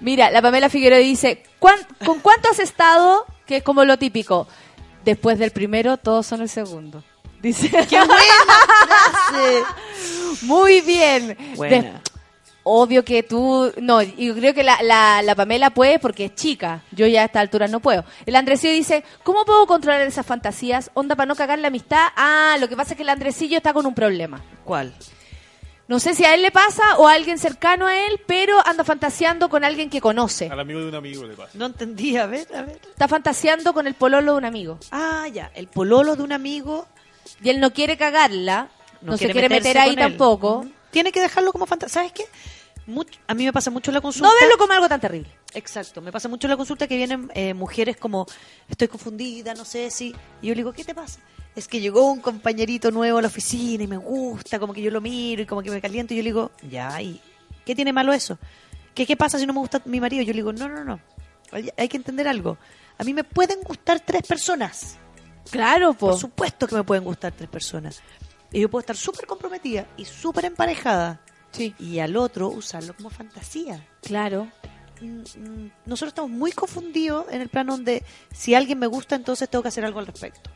Mira, la Pamela Figueroa dice, "¿Cuán- ¿con cuánto has estado? Que es como lo típico. Después del primero, todos son el segundo. Dice. ¡Qué buena frase! [LAUGHS] Muy bien. Buena. De- obvio que tú, no, y yo creo que la, la, la Pamela puede porque es chica. Yo ya a esta altura no puedo. El Andresillo dice, ¿cómo puedo controlar esas fantasías? Onda para no cagar la amistad. Ah, lo que pasa es que el Andresillo está con un problema. ¿Cuál? No sé si a él le pasa o a alguien cercano a él, pero anda fantaseando con alguien que conoce. Al amigo de un amigo le pasa. No entendí, a ver, a ver. Está fantaseando con el pololo de un amigo. Ah, ya, el pololo de un amigo Y él no quiere cagarla, no, se quiere meter ahí él. tampoco. Tiene que dejarlo como fantasía. ¿Sabes qué? A mí me pasa mucho la consulta. No verlo como algo tan terrible. Exacto, me pasa mucho la consulta que vienen eh, mujeres como, estoy confundida, no sé si... Y yo le digo, ¿qué te pasa? Es que llegó un compañerito nuevo a la oficina y me gusta, como que yo lo miro y como que me caliento. Y yo le digo, ya, ¿y qué tiene malo eso? ¿Qué, ¿Qué pasa si no me gusta mi marido? Yo le digo, no, no, no, hay, hay que entender algo. A mí me pueden gustar tres personas. Claro, po. Por supuesto que me pueden gustar tres personas. Y yo puedo estar súper comprometida y súper emparejada. Sí. Y al otro usarlo como fantasía. Claro. Mm, mm, Nosotros estamos muy confundidos en el plano donde si alguien me gusta, entonces tengo que hacer algo al respecto.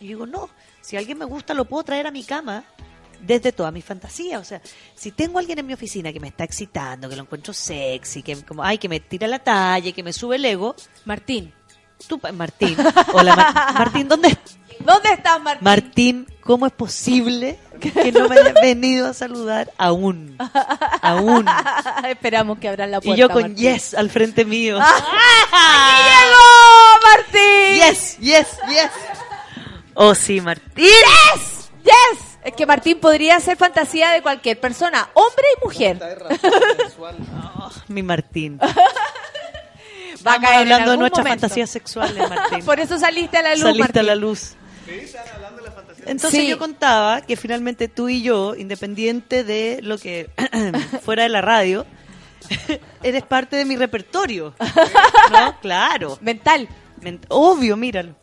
Y digo, no, si alguien me gusta, lo puedo traer a mi cama desde toda mi fantasía. O sea, si tengo a alguien en mi oficina que me está excitando, que lo encuentro sexy, que como, ay, que me tira la talla, que me sube el ego, Martín. tú, Martín, hola Mar- Martín, ¿dónde ¿Dónde estás, Martín? Martín, ¿cómo es posible que no me hayas venido a saludar aún? [LAUGHS] Aún. Esperamos que abran la Y puerta. yo con Martín. yes al frente mío. [LAUGHS] ¡Aquí llegó, Martín! Yes, yes, yes. Oh, sí, Martín. ¡Yes! ¡Yes! Es que Martín podría ser fantasía de cualquier persona, hombre y mujer. Oh, mi Martín. [LAUGHS] Va a caer hablando de nuestras momento. fantasías sexuales, Martín. Por eso saliste a la luz, Saliste Martín. a la luz. Entonces Sí. yo contaba que finalmente tú y yo, independiente de lo que [CLEARS THROAT] fuera de la radio, [LAUGHS] eres parte de mi repertorio. ¿No? [LAUGHS] Claro. Mental. Men- Obvio, míralo.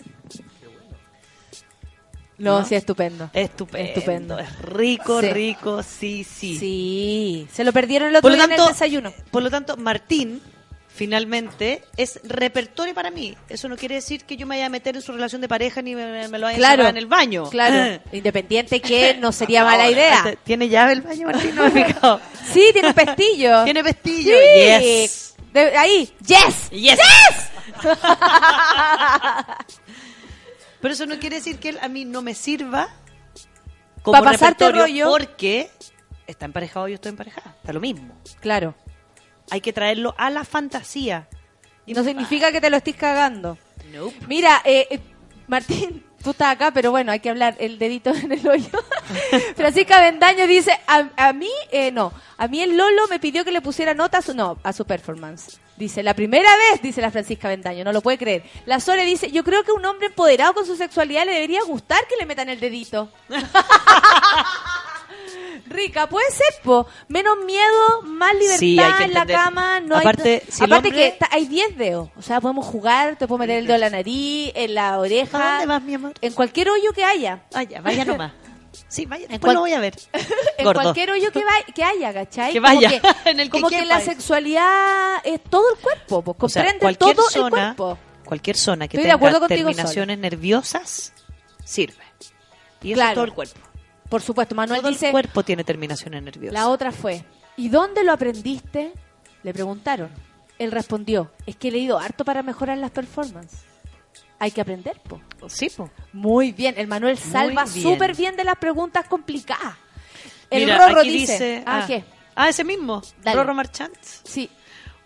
No, ¿No? sí, estupendo. Estupendo. Estupendo. Es rico, Sí. rico, sí, sí. Sí. Se lo perdieron el otro Por lo día en tanto, el desayuno. Por lo tanto, Martín finalmente es repertorio para mí. Eso no quiere decir que yo me vaya a meter en su relación de pareja ni me, me lo vaya a Claro. encerrar en el baño. Claro. [LAUGHS] Independiente que no sería mala idea. este- ¿Tiene llave el baño, Martín? No me. [LAUGHS] Sí, tiene un pestillo. [LAUGHS] ¿Tiene pestillo? Sí. Yes. De- ahí. Yes. Yes. Pero eso no quiere decir que él a mí no me sirva como Pa' pasarte repertorio rollo. porque está emparejado y yo estoy emparejada. Está lo mismo. Claro. Hay que traerlo a la fantasía. Y no significa que te lo estés cagando. Nope. Mira, eh, eh, Martín, [LAUGHS] tú estás acá, pero bueno, hay que hablar el dedito en el hoyo. [LAUGHS] Francisca Bendaño dice, a, a mí, eh, no, a mí el Lolo me pidió que le pusiera nota a su, no, a su performance. Dice, la primera vez, dice la Francisca Bendaño, no lo puede creer. La Sole dice, yo creo que a un hombre empoderado con su sexualidad le debería gustar que le metan el dedito. [LAUGHS] Rica, puede ser, po. Menos miedo, más libertad Sí, en la cama. No Aparte, hay, si aparte hombre- que hay 10 dedos. O sea, podemos jugar, te puedo meter el dedo en la nariz, en la oreja. ¿A dónde vas, mi amor? En cualquier hoyo que haya. Vaya, vaya nomás. Sí, vaya, después cual- lo voy a ver. [LAUGHS] En Gordo. cualquier hoyo que, va- que haya, ¿cachai? Que Como vaya, que- [LAUGHS] en el que como que la sexualidad es todo el cuerpo, pues, O sea, comprende todo el cuerpo. cualquier zona que Estoy de tenga acuerdo contigo, terminaciones nerviosas sirve. Y eso Claro. es todo el cuerpo. Por supuesto, Manuel todo dice, el cuerpo tiene terminaciones nerviosas. la otra fue, ¿y dónde lo aprendiste? Le preguntaron. Él respondió, es que he leído harto para mejorar las performances. Hay que aprender, po. Sí, po. Muy bien, el Manuel salva súper bien de las preguntas complicadas. El Mira, Rorro aquí dice, ah, ¿qué? Ah, ese mismo. Dale. Rorro Marchant. Sí,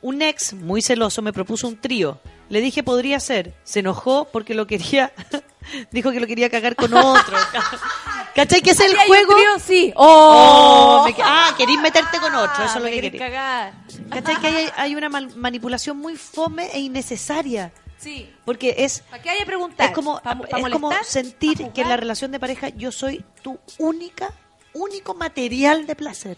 Un ex muy celoso me propuso un trío. Le dije podría ser. Se enojó porque lo quería. [LAUGHS] Dijo que lo quería cagar con otro. [LAUGHS] ¿Cachai que es el ¿Ahí hay un juego? trío? Sí. Oh, ¡Oh! me ah, querís meterte con otro. Eso es lo que querís. cagar. ¿Cachai que hay, hay una mal- manipulación muy fome e innecesaria? Sí. Porque es ¿Para qué hay que preguntar? es como, ¿Pa- pa es como sentir ¿Pa que en la relación de pareja yo soy tu única, único material de placer.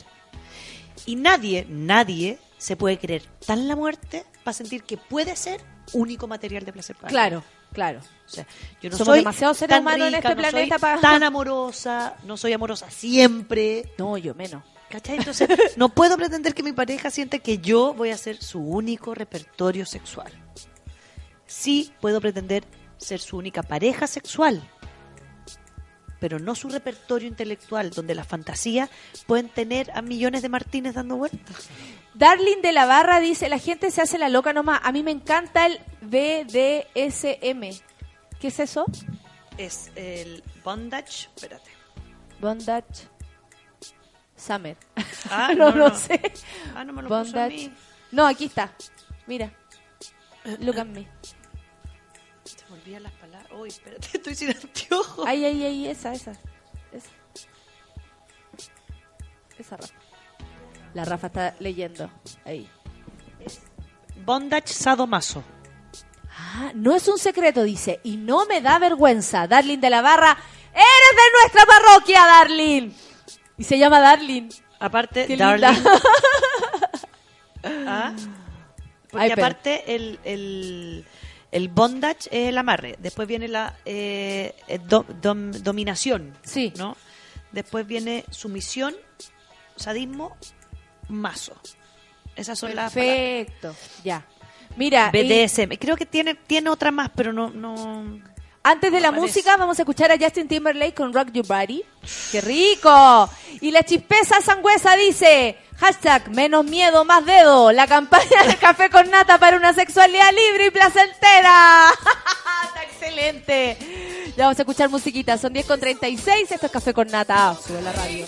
Y nadie, nadie se puede creer tan la muerte para sentir que puede ser único material de placer para Claro, claro. O sea, yo no Somos soy humanos en rica, este no soy planeta para- tan amorosa, no soy amorosa siempre. No, yo menos. ¿Cachai? Entonces, [LAUGHS] no puedo pretender que mi pareja sienta que yo voy a ser su único repertorio sexual. Sí puedo pretender ser su única pareja sexual, pero no su repertorio intelectual, donde las fantasías pueden tener a millones de Martínez dando vueltas. Darling de la Barra dice, la gente se hace la loca nomás. A mí me encanta el BDSM. ¿Qué es eso? Es el bondage, espérate. Bondage Summer. Ah, [LAUGHS] no, no, no, sé. Ah, no me lo puso a Bondage. mí. No, aquí está. Mira. Look at me. Se me olvidan las palabras. Uy, espérate, [LAUGHS] estoy sin anteojos. Ay, ay, ay, esa, esa. Esa, esa Rafa. La Rafa está leyendo. Ahí. Bondage sadomaso. Ah, no es un secreto, dice. Y no me da vergüenza. Darling de la Barra. ¡Eres de nuestra parroquia, Darling! Y se llama Darling. Aparte, Qué darling. linda. [LAUGHS] Ah, Porque Ay, aparte el, el, el bondage es el amarre. Después viene la eh, eh, do- dom- dominación. Sí. ¿no? Después viene sumisión, sadismo, mazo. Esas son las palabras. Perfecto. Ya. Mira, y BDSM. Creo que tiene, tiene otra más, pero no... no... antes de la Parece. música vamos a escuchar a Justin Timberlake con Rock Your Body. ¡Qué rico! Y la chispeza sangüesa dice, hashtag menos miedo, más dedo, la campaña del café con nata para una sexualidad libre y placentera. [LAUGHS] ¡Está excelente! Ya vamos a escuchar musiquita, son 10 con 36, esto es café con nata. Sube la radio.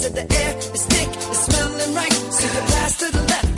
said the air is thick, it's smelling right. So you blast to the left.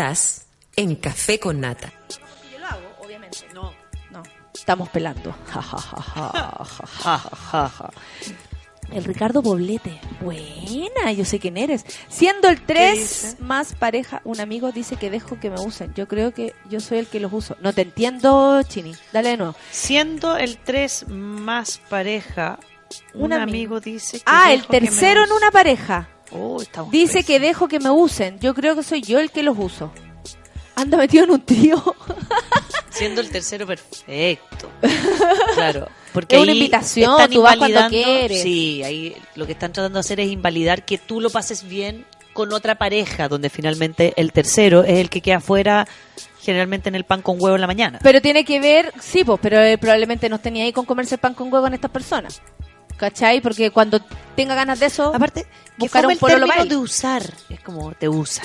Estás en Café con Nata. Yo lo hago, obviamente. No, no. Estamos pelando. [LAUGHS] Ja, ja, ja. El Ricardo Poblete. Buena, yo sé quién eres. Siendo el 3 dice? más pareja, un amigo dice que dejo que me usen. Yo creo que yo soy el que los uso. No te entiendo, Chini. Dale de nuevo. Siendo el 3 más pareja, un, Un amigo. amigo. dice que Ah, el dejo que me tercero en una pareja. Oh, Dice que dejo que me usen. Yo creo que soy yo el que los uso. Anda metido en un trío. [LAUGHS] Siendo el tercero perfecto. [LAUGHS] Claro. Porque Es una invitación, tú vas cuando invalidando- quieres. Sí, ahí lo que están tratando de hacer es invalidar que tú lo pases bien con otra pareja, donde finalmente el tercero es el que queda afuera generalmente en el pan con huevo en la mañana. Pero tiene que ver, sí, pues, pero eh, probablemente no tenía ahí con comerse el pan con huevo en estas personas. ¿Cachai? Porque cuando tenga ganas de eso, Aparte, buscar un el pololo él. de usar. Es como te usan,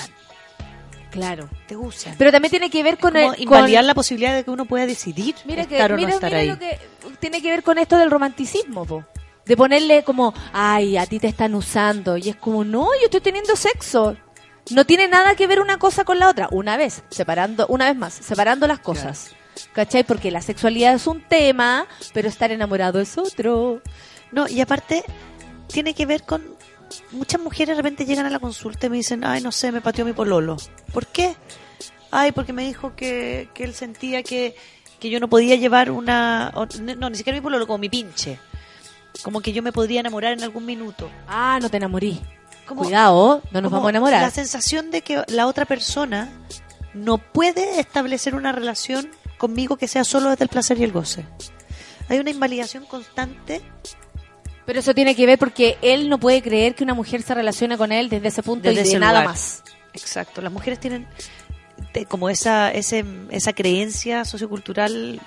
Claro. te usan. Pero también tiene que ver con como el. invalidar con- la posibilidad de que uno pueda decidir Mira que, estar o mira, no estar mira ahí. lo que tiene que ver con esto del romanticismo, po. De ponerle como, ay, a ti te están usando. Y es como, no, yo estoy teniendo sexo. No tiene nada que ver una cosa con la otra. Una vez, separando, una vez más, separando las cosas. ¿Cachai? Porque la sexualidad es un tema, pero estar enamorado es otro. No, y aparte tiene que ver con muchas mujeres de repente llegan a la consulta y me dicen, ay, no sé, me pateó mi pololo. ¿Por qué? Ay, porque me dijo que, que él sentía que, que yo no podía llevar una... no, ni siquiera mi pololo, como mi pinche. Como que yo me podría enamorar en algún minuto. Ah, no te enamorí. Como- Cuidado, no nos vamos a enamorar. La sensación de que la otra persona no puede establecer una relación conmigo que sea solo desde el placer y el goce. hay una invalidación constante. Pero eso tiene que ver porque él no puede creer que una mujer se relacione con él desde ese punto Desde y de ese nada lugar. más. Exacto, las mujeres tienen te- como esa, ese, esa creencia sociocultural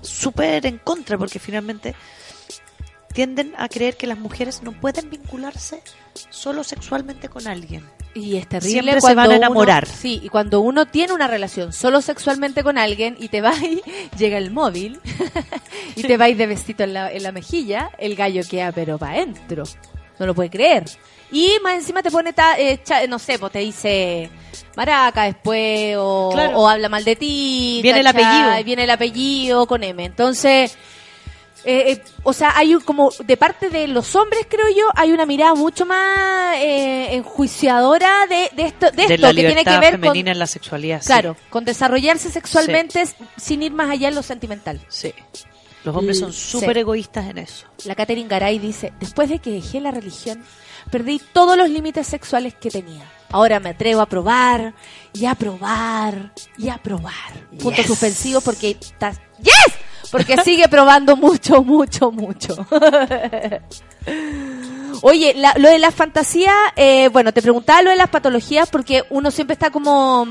súper en contra, porque finalmente tienden a creer que las mujeres no pueden vincularse solo sexualmente con alguien. Y es terrible Siempre se van a uno- enamorar. sí, y cuando uno tiene una relación solo sexualmente con alguien y te va y [LAUGHS] llega el móvil [LAUGHS] y te vais de vestido en la, en la mejilla, el gallo queda pero para adentro. No lo puede creer. Y más encima te pone, ta- eh, cha- no sé, pues te dice maraca después o, Claro. o habla mal de ti. Viene el apellido. Viene el apellido con M. Entonces, eh, eh, o sea, hay un- como de parte de los hombres, creo yo, hay una mirada mucho más eh, enjuiciadora de, de esto, de de esto la que tiene que ver con, femenina en la sexualidad. sí. claro, con desarrollarse sexualmente sin ir más allá en lo sentimental. Sí. Los hombres son L- súper sí. egoístas en eso. La Catherine Garay dice, después de que dejé la religión, perdí todos los límites sexuales que tenía. Ahora me atrevo a probar y a probar y a probar. Yes. suspensivos porque estás... ¡Yes! Porque sigue probando mucho, mucho, mucho. [LAUGHS] Oye, la- lo de las fantasías, eh, bueno, te preguntaba lo de las patologías porque uno siempre está como...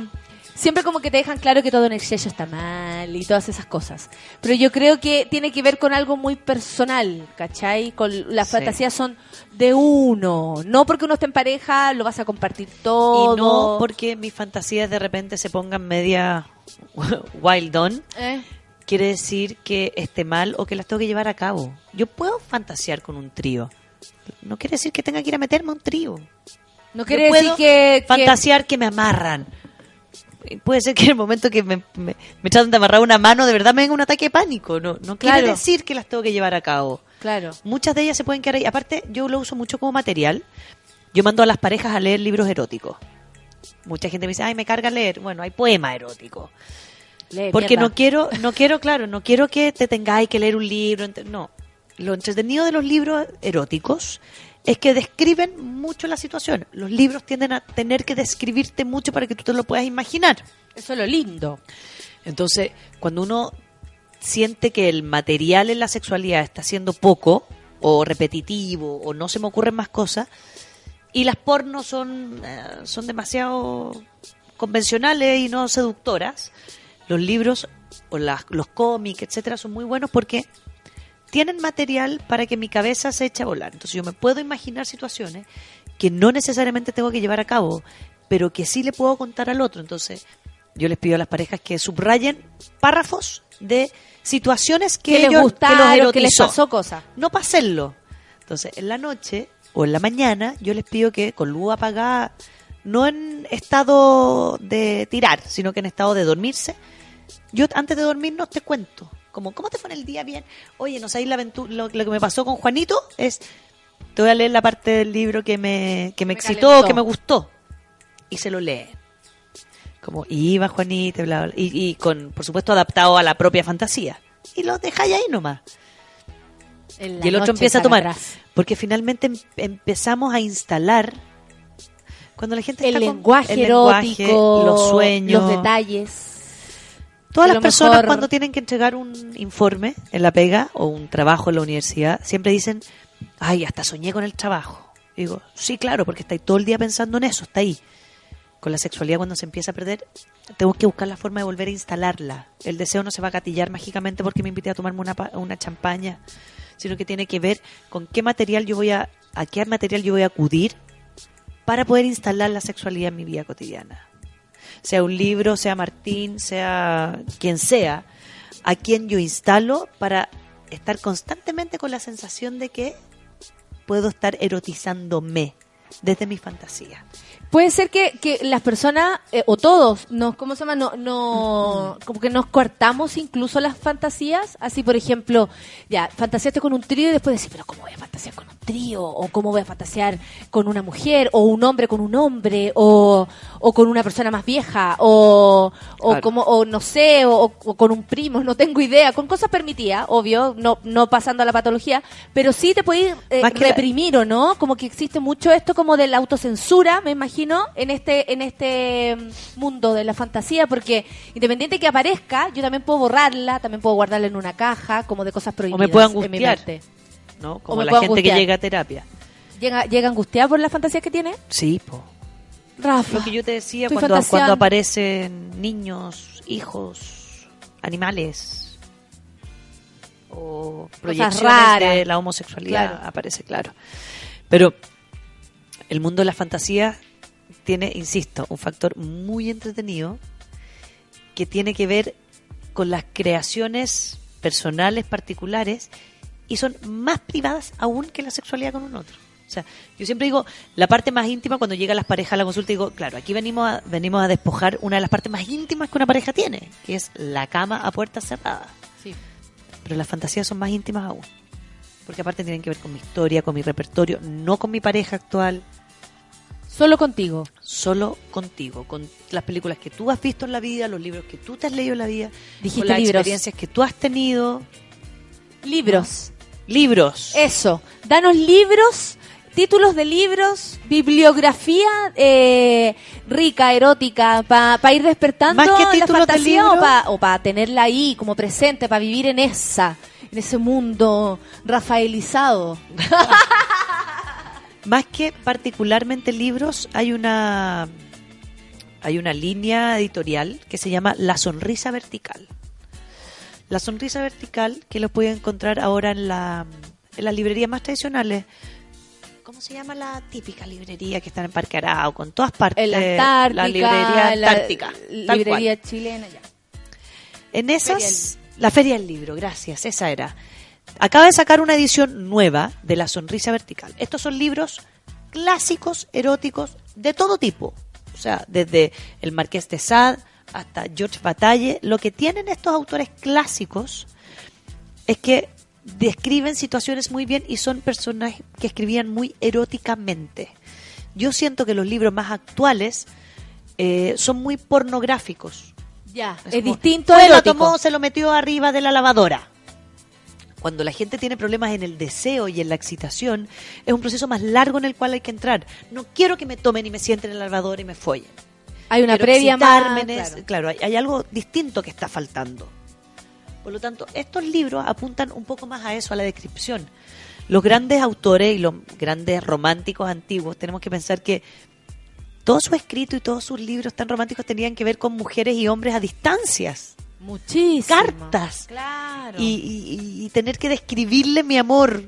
Siempre como que te dejan claro que todo en exceso está mal y todas esas cosas. Pero yo creo que tiene que ver con algo muy personal, ¿cachai? Con, las Sí. fantasías son de uno. No porque uno esté en pareja, lo vas a compartir todo. Y no porque mis fantasías de repente se pongan media [LAUGHS] wild on, ¿Eh? Quiere decir que esté mal o que las tengo que llevar a cabo. Yo puedo fantasear con un trío. No quiere decir que tenga que ir a meterme a un trío. No quiere decir que... fantasear que me amarran. Puede ser que en el momento que me, me, me tratan de amarrar una mano, de verdad me venga un ataque de pánico. No, no quiere decir que las tengo que llevar a cabo. Claro. Muchas de ellas se pueden quedar ahí. Aparte, yo lo uso mucho como material. Yo mando a las parejas a leer libros eróticos. Mucha gente me dice, ay, me carga leer. Bueno, hay poema erótico. Porque mierda. no quiero, no quiero, claro, no quiero que te tengáis que leer un libro. No. Lo entretenido de los libros eróticos es que describen mucho la situación. Los libros tienden a tener que describirte mucho para que tú te lo puedas imaginar. Eso es lo lindo. Entonces, cuando uno siente que el material en la sexualidad está siendo poco o repetitivo o no se me ocurren más cosas y las pornos son, eh, son demasiado convencionales y no seductoras, los libros o las- los cómics, etcétera, son muy buenos porque tienen material para que mi cabeza se eche a volar. Entonces yo me puedo imaginar situaciones que no necesariamente tengo que llevar a cabo, pero que sí le puedo contar al otro. Entonces yo les pido a las parejas que subrayen párrafos de situaciones que, Que les gustaron, que los que les pasó cosas. No para hacerlo. Entonces, en la noche o en la mañana, yo les pido que con luz apagada, no en estado de tirar, sino que en estado de dormirse, yo antes de dormirnos te cuento. Como, ¿cómo te fue en el día? Bien. Oye, no sabéis la aventura, lo, lo que me pasó con Juanito es, te voy a leer la parte del libro que me, que me, Me excitó, calentó. que me gustó. Y se lo leen. Como, iba Juanito, bla, bla, y, y con, por supuesto, adaptado a la propia fantasía. Y lo dejáis ahí nomás. Y el otro empieza a tomar. atrás. Porque finalmente em- empezamos a instalar cuando la gente El está con- lenguaje el lenguaje, erótico, los sueños, los detalles. Todas las personas mejor- cuando tienen que entregar un informe en la pega o un trabajo en la universidad, siempre dicen, ay, hasta soñé con el trabajo. Y digo, sí, claro, porque estáis todo el día pensando en eso, está ahí. Con la sexualidad cuando se empieza a perder, tengo que buscar la forma de volver a instalarla. El deseo no se va a gatillar mágicamente porque me invité a tomarme una, una champaña, sino que tiene que ver con qué material yo voy a, a qué material yo voy a acudir para poder instalar la sexualidad en mi vida cotidiana sea un libro, sea Martín, sea quien sea, a quien yo instalo para estar constantemente con la sensación de que puedo estar erotizándome desde mi fantasía. Puede ser que, que las personas, eh, o todos, nos, ¿cómo se llama? No, no, como que nos cortamos incluso las fantasías. Así, por ejemplo, ya, fantaseaste con un trío y después decís, pero ¿cómo voy a fantasear con un trío? ¿O cómo voy a fantasear con una mujer? ¿O un hombre con un hombre? ¿O, o con una persona más vieja? ¿O, o, Claro. como, o no sé, o, o con un primo? No tengo idea. Con cosas permitidas, obvio, no, no pasando a la patología, pero sí te puedes eh, reprimir, ¿o no? Como que existe mucho esto como de la autocensura, me imagino vertiginoso en este en este mm, mundo de la fantasía porque independiente que aparezca, yo también puedo borrarla, también puedo guardarla en una caja como de cosas O prohibidas me puedo en mi angustiar, mente. ¿no? O Como me la gente angustiar. que llega a terapia. Llega llega angustiada por las fantasías que tiene. Sí, po. Rafa. Lo que yo te decía cuando, cuando aparecen niños, hijos, animales o proyecciones raras. de la homosexualidad, Claro. aparece claro. Pero el mundo de la fantasía tiene, insisto, un factor muy entretenido que tiene que ver con las creaciones personales particulares y son más privadas aún que la sexualidad con un otro. O sea, yo siempre digo, la parte más íntima cuando llegan las parejas a la consulta, digo, claro, aquí venimos a, venimos a despojar una de las partes más íntimas que una pareja tiene, que es la cama a puerta cerrada. Sí. Pero las fantasías son más íntimas aún. Porque aparte tienen que ver con mi historia, con mi repertorio, no con mi pareja actual, Solo contigo. solo contigo, con las películas que tú has visto en la vida, los libros que tú te has leído en la vida, Dijiste con las libros. experiencias que tú has tenido, Libros. libros. Eso. Danos libros, títulos de libros, bibliografía eh, rica, erótica, para ir despertando Más que la de fantasía libro. o para tenerla ahí como presente, para vivir en esa, en ese mundo rafaelizado. [LAUGHS] Más que particularmente libros, hay una hay una línea editorial que se llama La Sonrisa Vertical. La Sonrisa Vertical, que lo pueden encontrar ahora en, la, en las librerías más tradicionales. ¿Cómo se llama la típica librería que está en Parque Arao? Con todas partes. En la La librería la librería cual. chilena, ya. En Feria esas, la Feria del Libro, gracias, esa era. Acaba de sacar una edición nueva de La Sonrisa Vertical. Estos son libros clásicos, eróticos, de todo tipo. O sea, desde el Marqués de Sade hasta George Bataille. Lo que tienen estos autores clásicos es que describen situaciones muy bien y son personajes que escribían muy eróticamente. Yo siento que los libros más actuales eh, son muy pornográficos. Ya, es, como, distinto "Fue, a lo erótico. tomó, se lo metió arriba de la lavadora. Cuando la gente tiene problemas en el deseo y en la excitación, es un proceso más largo en el cual hay que entrar. No quiero que me tomen y me sienten en la lavadora y me follen. Hay una Quiero previa más... claro, hay, hay algo distinto que está faltando. Por lo tanto, estos libros apuntan un poco más a eso, a la descripción. Los grandes autores y los grandes románticos antiguos, tenemos que pensar que todo su escrito y todos sus libros tan románticos tenían que ver con mujeres y hombres a distancias. Muchísimo. Cartas. Claro. Y, y- y tener que describirle mi amor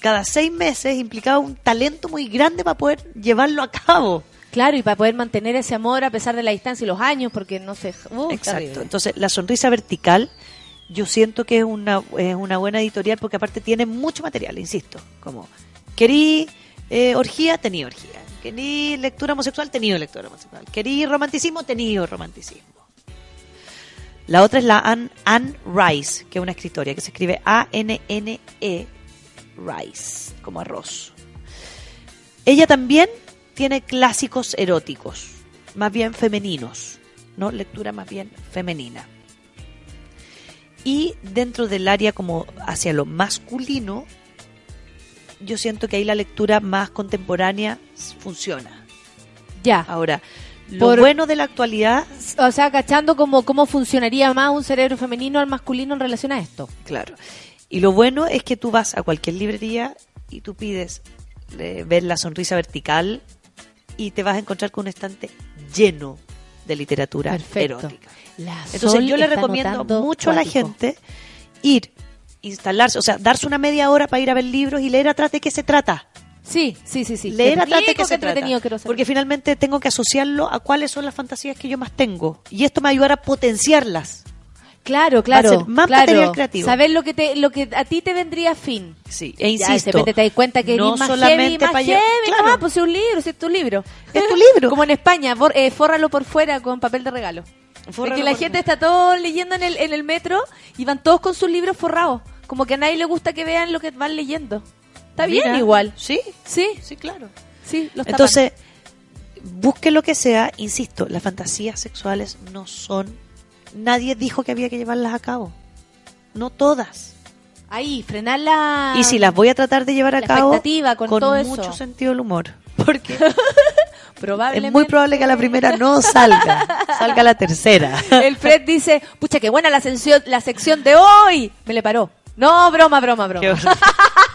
cada seis meses implicaba un talento muy grande para poder llevarlo a cabo. Claro, y para poder mantener ese amor a pesar de la distancia y los años, porque no sé... uh, Exacto. Entonces, la sonrisa vertical, yo siento que es una, es una buena editorial porque aparte tiene mucho material, insisto. Como, querí eh, orgía, tenía orgía. Querí lectura homosexual, tenía lectura homosexual. Querí romanticismo, tenía romanticismo. La otra es la Anne, Anne Rice, que es una escritoria que se escribe A-N-N-E Rice, como arroz. Ella también tiene clásicos eróticos, más bien femeninos, ¿no? Lectura más bien femenina. Y dentro del área como hacia lo masculino, yo siento que ahí la lectura más contemporánea funciona. Ya. Ahora, lo Por- bueno de la actualidad, O sea, cachando cómo, cómo funcionaría más un cerebro femenino al masculino en relación a esto. claro, y lo bueno es que tú vas a cualquier librería y tú pides eh, ver la sonrisa vertical y te vas a encontrar con un estante lleno de literatura Perfecto. erótica. La Entonces yo le recomiendo mucho a la gente ir, instalarse, o sea, darse una media hora para ir a ver libros y leer atrás de qué se trata. Sí, sí, sí, sí. Leer qué se entretenido trata. Porque finalmente tengo que asociarlo a cuáles son las fantasías que yo más tengo. Y esto me ayudará a potenciarlas. Claro, claro. ser más claro. material creativo. Saber lo que te, lo que a ti te vendría fin. Sí, e Ya, de insisto. repente te das cuenta que no más solamente heavy, más para heavy, claro, no, pues es un libro, si es tu libro. Es tu libro. [LAUGHS] Como en España, eh, fórralo por fuera con papel de regalo. Fórralo Porque la gente está todo leyendo en el, en el metro y van todos con sus libros forrados. Como que a nadie le gusta que vean lo que van leyendo. Está bien igual. Sí, Sí, sí, claro. sí, los. Entonces, busque lo que sea, insisto, las fantasías sexuales no son. Nadie dijo que había que llevarlas a cabo. No todas. Ahí, frenar la... Y si las voy a tratar de llevar a la cabo expectativa con todo eso. mucho sentido del humor. [LAUGHS] Porque Probablemente. Es muy probable que a la primera no salga, salga la tercera. [LAUGHS] El Fred dice, pucha, qué buena la, sección, la sección de hoy. Me le paró. No, broma, broma, broma. [LAUGHS]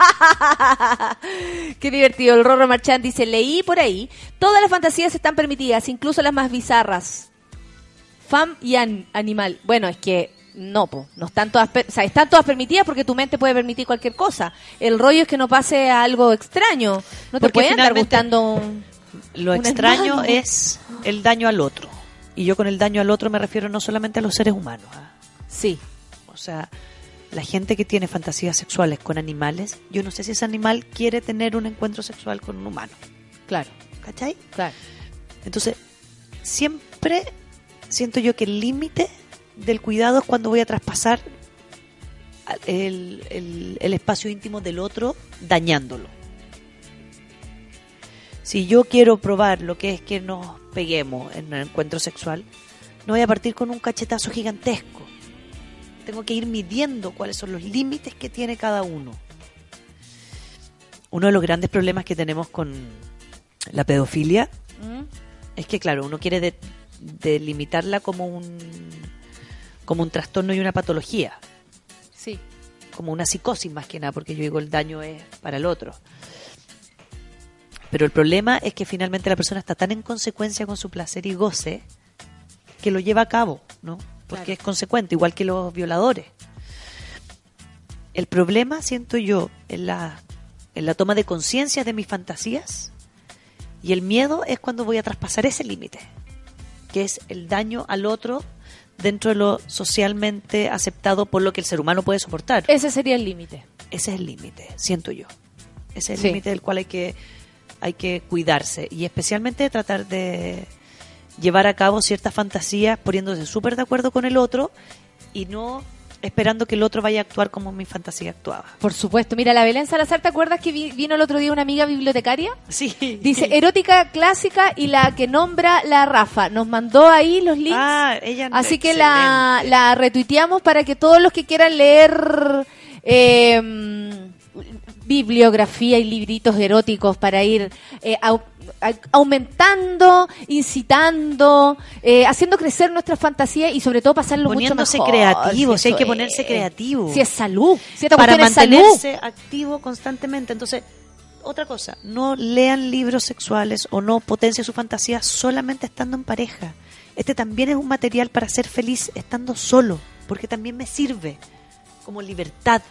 [LAUGHS] Qué divertido. El Rorro Marchand dice, leí por ahí, todas las fantasías están permitidas, incluso las más bizarras. Fam y an- animal. Bueno, es que no, po, no están todas, o sea, están todas permitidas porque tu mente puede permitir cualquier cosa. El rollo es que no pase a algo extraño. No te puede andar gustando un- Lo extraño es el daño al otro. Y yo con el daño al otro me refiero no solamente a los seres humanos. ¿ah? Sí. O sea, la gente que tiene fantasías sexuales con animales, yo no sé si ese animal quiere tener un encuentro sexual con un humano. Claro, ¿Cachai? claro. Entonces, siempre siento yo que el límite del cuidado es cuando voy a traspasar el, el- el espacio íntimo del otro dañándolo. Si yo quiero probar lo que es que nos peguemos en un encuentro sexual, no voy a partir con un cachetazo gigantesco. Tengo que ir midiendo cuáles son los límites que tiene cada uno. Uno de los grandes problemas que tenemos con la pedofilia ¿Mm? es que, claro, uno quiere de- delimitarla como un, como un trastorno y una patología, Sí. como una psicosis más que nada, porque yo digo el daño es para el otro. Pero el problema es que finalmente la persona está tan en consecuencia con su placer y goce que lo lleva a cabo, ¿no? Porque Claro. es consecuente, igual que los violadores. El problema, siento yo, en la, en la toma de conciencia de mis fantasías y el miedo es cuando voy a traspasar ese límite, que es el daño al otro dentro de lo socialmente aceptado por lo que el ser humano puede soportar. Ese sería el límite. Ese es el límite, siento yo. Ese es el Sí. límite del cual hay que, hay que cuidarse y especialmente tratar de llevar a cabo ciertas fantasías poniéndose súper de acuerdo con el otro y no esperando que el otro vaya a actuar como mi fantasía actuaba. Por supuesto. Mira, la Belén Salazar, ¿te acuerdas que vi- vino el otro día una amiga bibliotecaria? Sí. Dice [LAUGHS] erótica clásica y la que nombra la Rafa. Nos mandó ahí los links. Ah, ella Así que la, la retuiteamos para que todos los que quieran leer eh, bibliografía y libritos eróticos para ir eh, a- aumentando, incitando, eh, haciendo crecer nuestra fantasía y sobre todo pasarlo Poniéndose mucho mejor. creativo, si hay que ponerse es. creativo. Si es salud, si esta para cuestión es salud. mantenerse activo constantemente. Entonces, otra cosa, no lean libros sexuales o no potencien su fantasía solamente estando en pareja. Este también es un material para ser feliz estando solo, porque también me sirve. Como libertad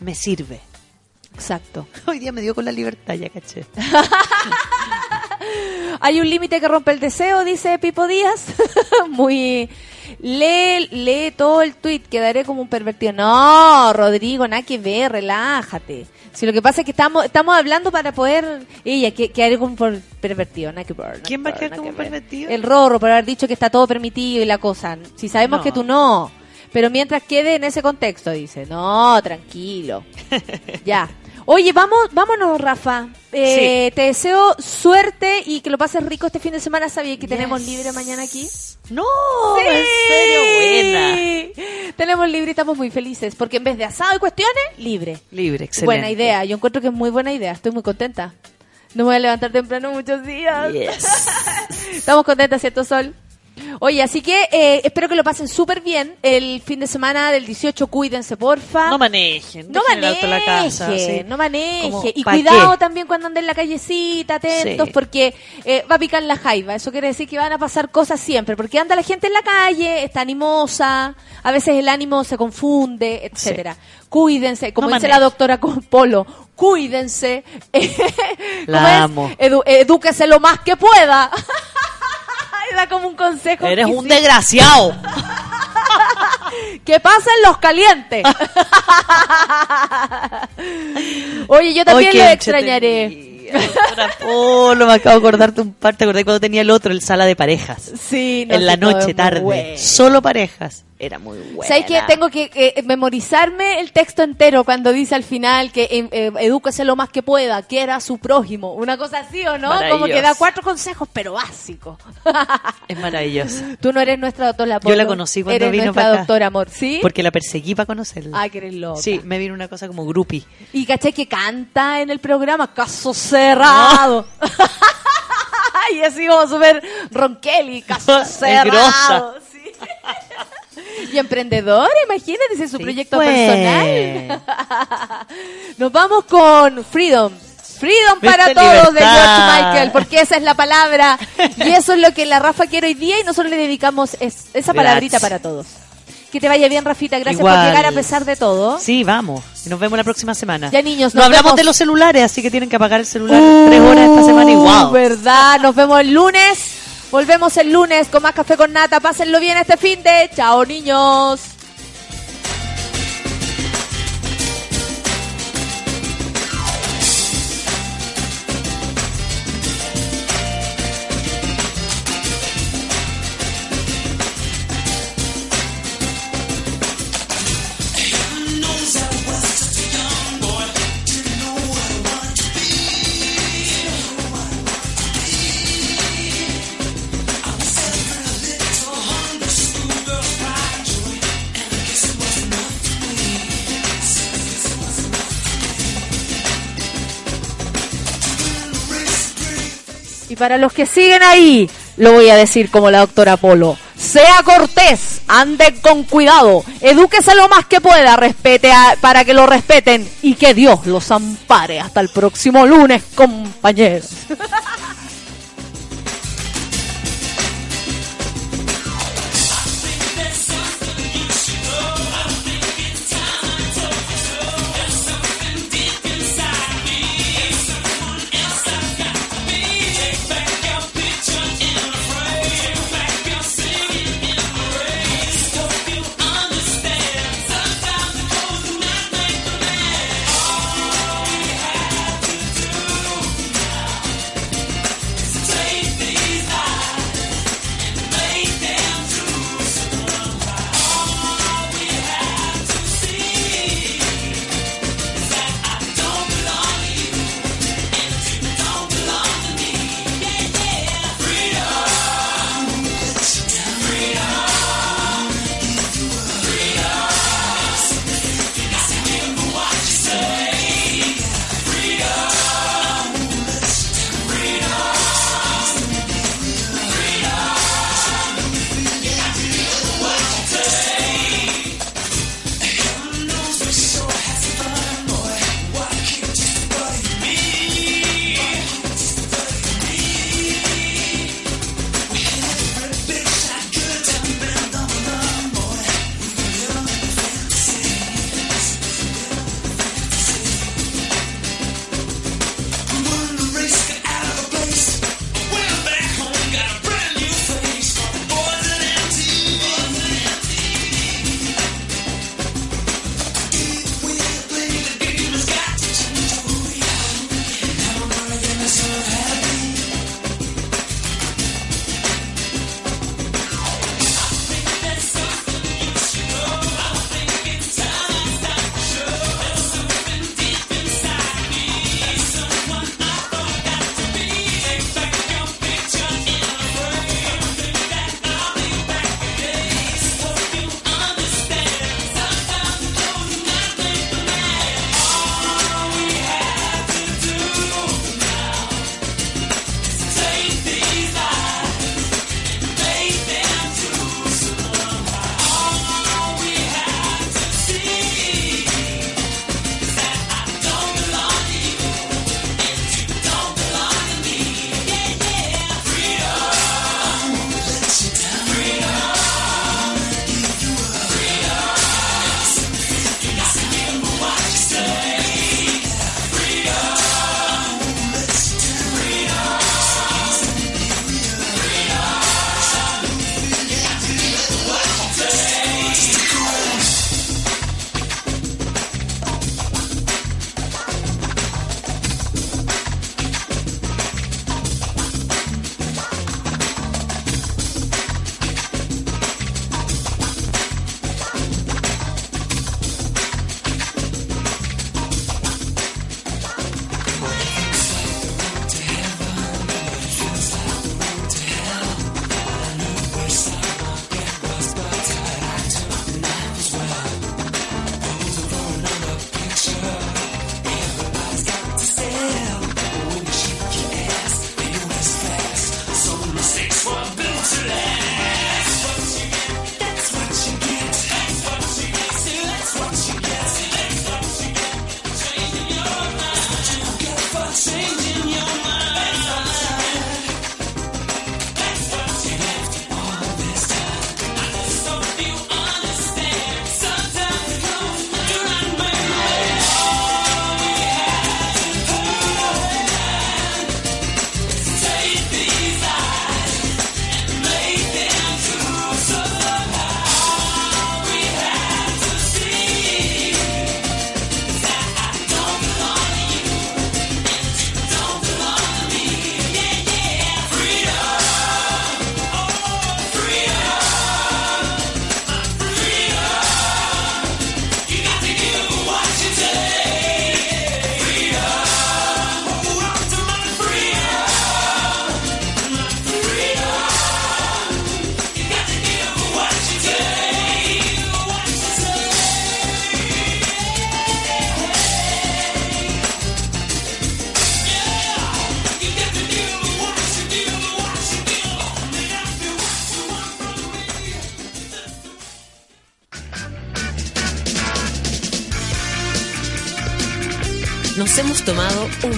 me sirve. Exacto. [LAUGHS] Hoy día me dio con la libertad, ya caché. [LAUGHS] Hay un límite que rompe el deseo, dice Pipo Díaz. [LAUGHS] Muy. Lee, lee todo el tweet, quedaré como un pervertido. No, Rodrigo, nada que ver, relájate. Si lo que pasa es que estamos, estamos hablando para poder. Ella, que quedaré como un per- pervertido, nada que ver. ¿Quién va a quedar como un ver. pervertido? El Rorro, por haber dicho que está todo permitido y la cosa. Si sabemos No. que tú no. Pero mientras quede en ese contexto, dice. No, tranquilo. [LAUGHS] ya. Oye, vamos, vámonos, Rafa. Eh, Te deseo suerte y que lo pases rico este fin de semana. ¿Sabías que tenemos libre mañana aquí? No, en serio, buena. Tenemos libre y estamos muy felices porque en vez de asado y cuestiones, libre. Libre, excelente. Buena idea. Yo encuentro que es muy buena idea. Estoy muy contenta. No me voy a levantar temprano muchos días. Yes. [LAUGHS] Estamos contentas, ¿cierto, Sol? Oye, así que eh, espero que lo pasen súper bien el fin de semana del 18. Cuídense, porfa. No manejen. No dejen el auto en la casa, sí. no maneje. Como, Y ¿pa' cuidado qué? también cuando anden en la callecita, atentos, Sí. porque eh, va a picar la jaiba. Eso quiere decir que van a pasar cosas siempre, porque anda la gente en la calle, está animosa, a veces el ánimo se confunde, etcétera. Cuídense, como No dice la doctora con Polo, cuídense. [LAUGHS] La amo. Edu- edúquese lo más que pueda. [LAUGHS] Da como un consejo. Eres un desgraciado. [LAUGHS] Que pasen los calientes. [LAUGHS] Oye, yo también lo extrañaré. doctora Polo, me acabo de acordarte un par. ¿Te acordás cuando tenía el otro, el sala de parejas? Sí, no, en la noche, tarde. bueno. Solo parejas. Era muy bueno. ¿Sabes que Tengo que eh, memorizarme el texto entero cuando dice al final que eh, eh, edúquese lo más que pueda, quiera a su prójimo. Una cosa así, ¿o no? Como que Maravilloso. da cuatro consejos, pero básicos. Es maravillosa. [LAUGHS] Tú no eres nuestra doctora Yo la conocí cuando eres vino nuestra para acá. doctora amor, ¿sí? Porque la perseguí para conocerla. Ay, que eres loca. Sí, me vino una cosa como groupie. Y caché que canta en el programa, caso cerrado. [LAUGHS] y así como súper ronqueli, [LAUGHS] caso Es cerrado. sí. [LAUGHS] Y emprendedora, imagínate, ese es su Sí, proyecto personal. [LAUGHS] Nos vamos con Freedom. Freedom para Viste, todos de. George Michael, porque esa es la palabra. [LAUGHS] Y eso es lo que la Rafa quiere hoy día y nosotros le dedicamos es- esa palabrita Gracias. para todos. Que te vaya bien, Rafita. Gracias Igual. por llegar a pesar de todo. Sí, vamos. Nos vemos la próxima semana. Ya, niños, no nos hablamos vemos. de los celulares, así que tienen que apagar el celular tres horas esta semana wow. Uh, ¿Verdad? Nos vemos el lunes. Volvemos el lunes con más café con nata. Pásenlo bien este fin de. Chao, niños. Para los que siguen ahí, lo voy a decir como la doctora Polo. Sea cortés, ande con cuidado, edúquese lo más que pueda, respete a- para que lo respeten y que Dios los ampare. Hasta el próximo lunes, compañeros. [LAUGHS]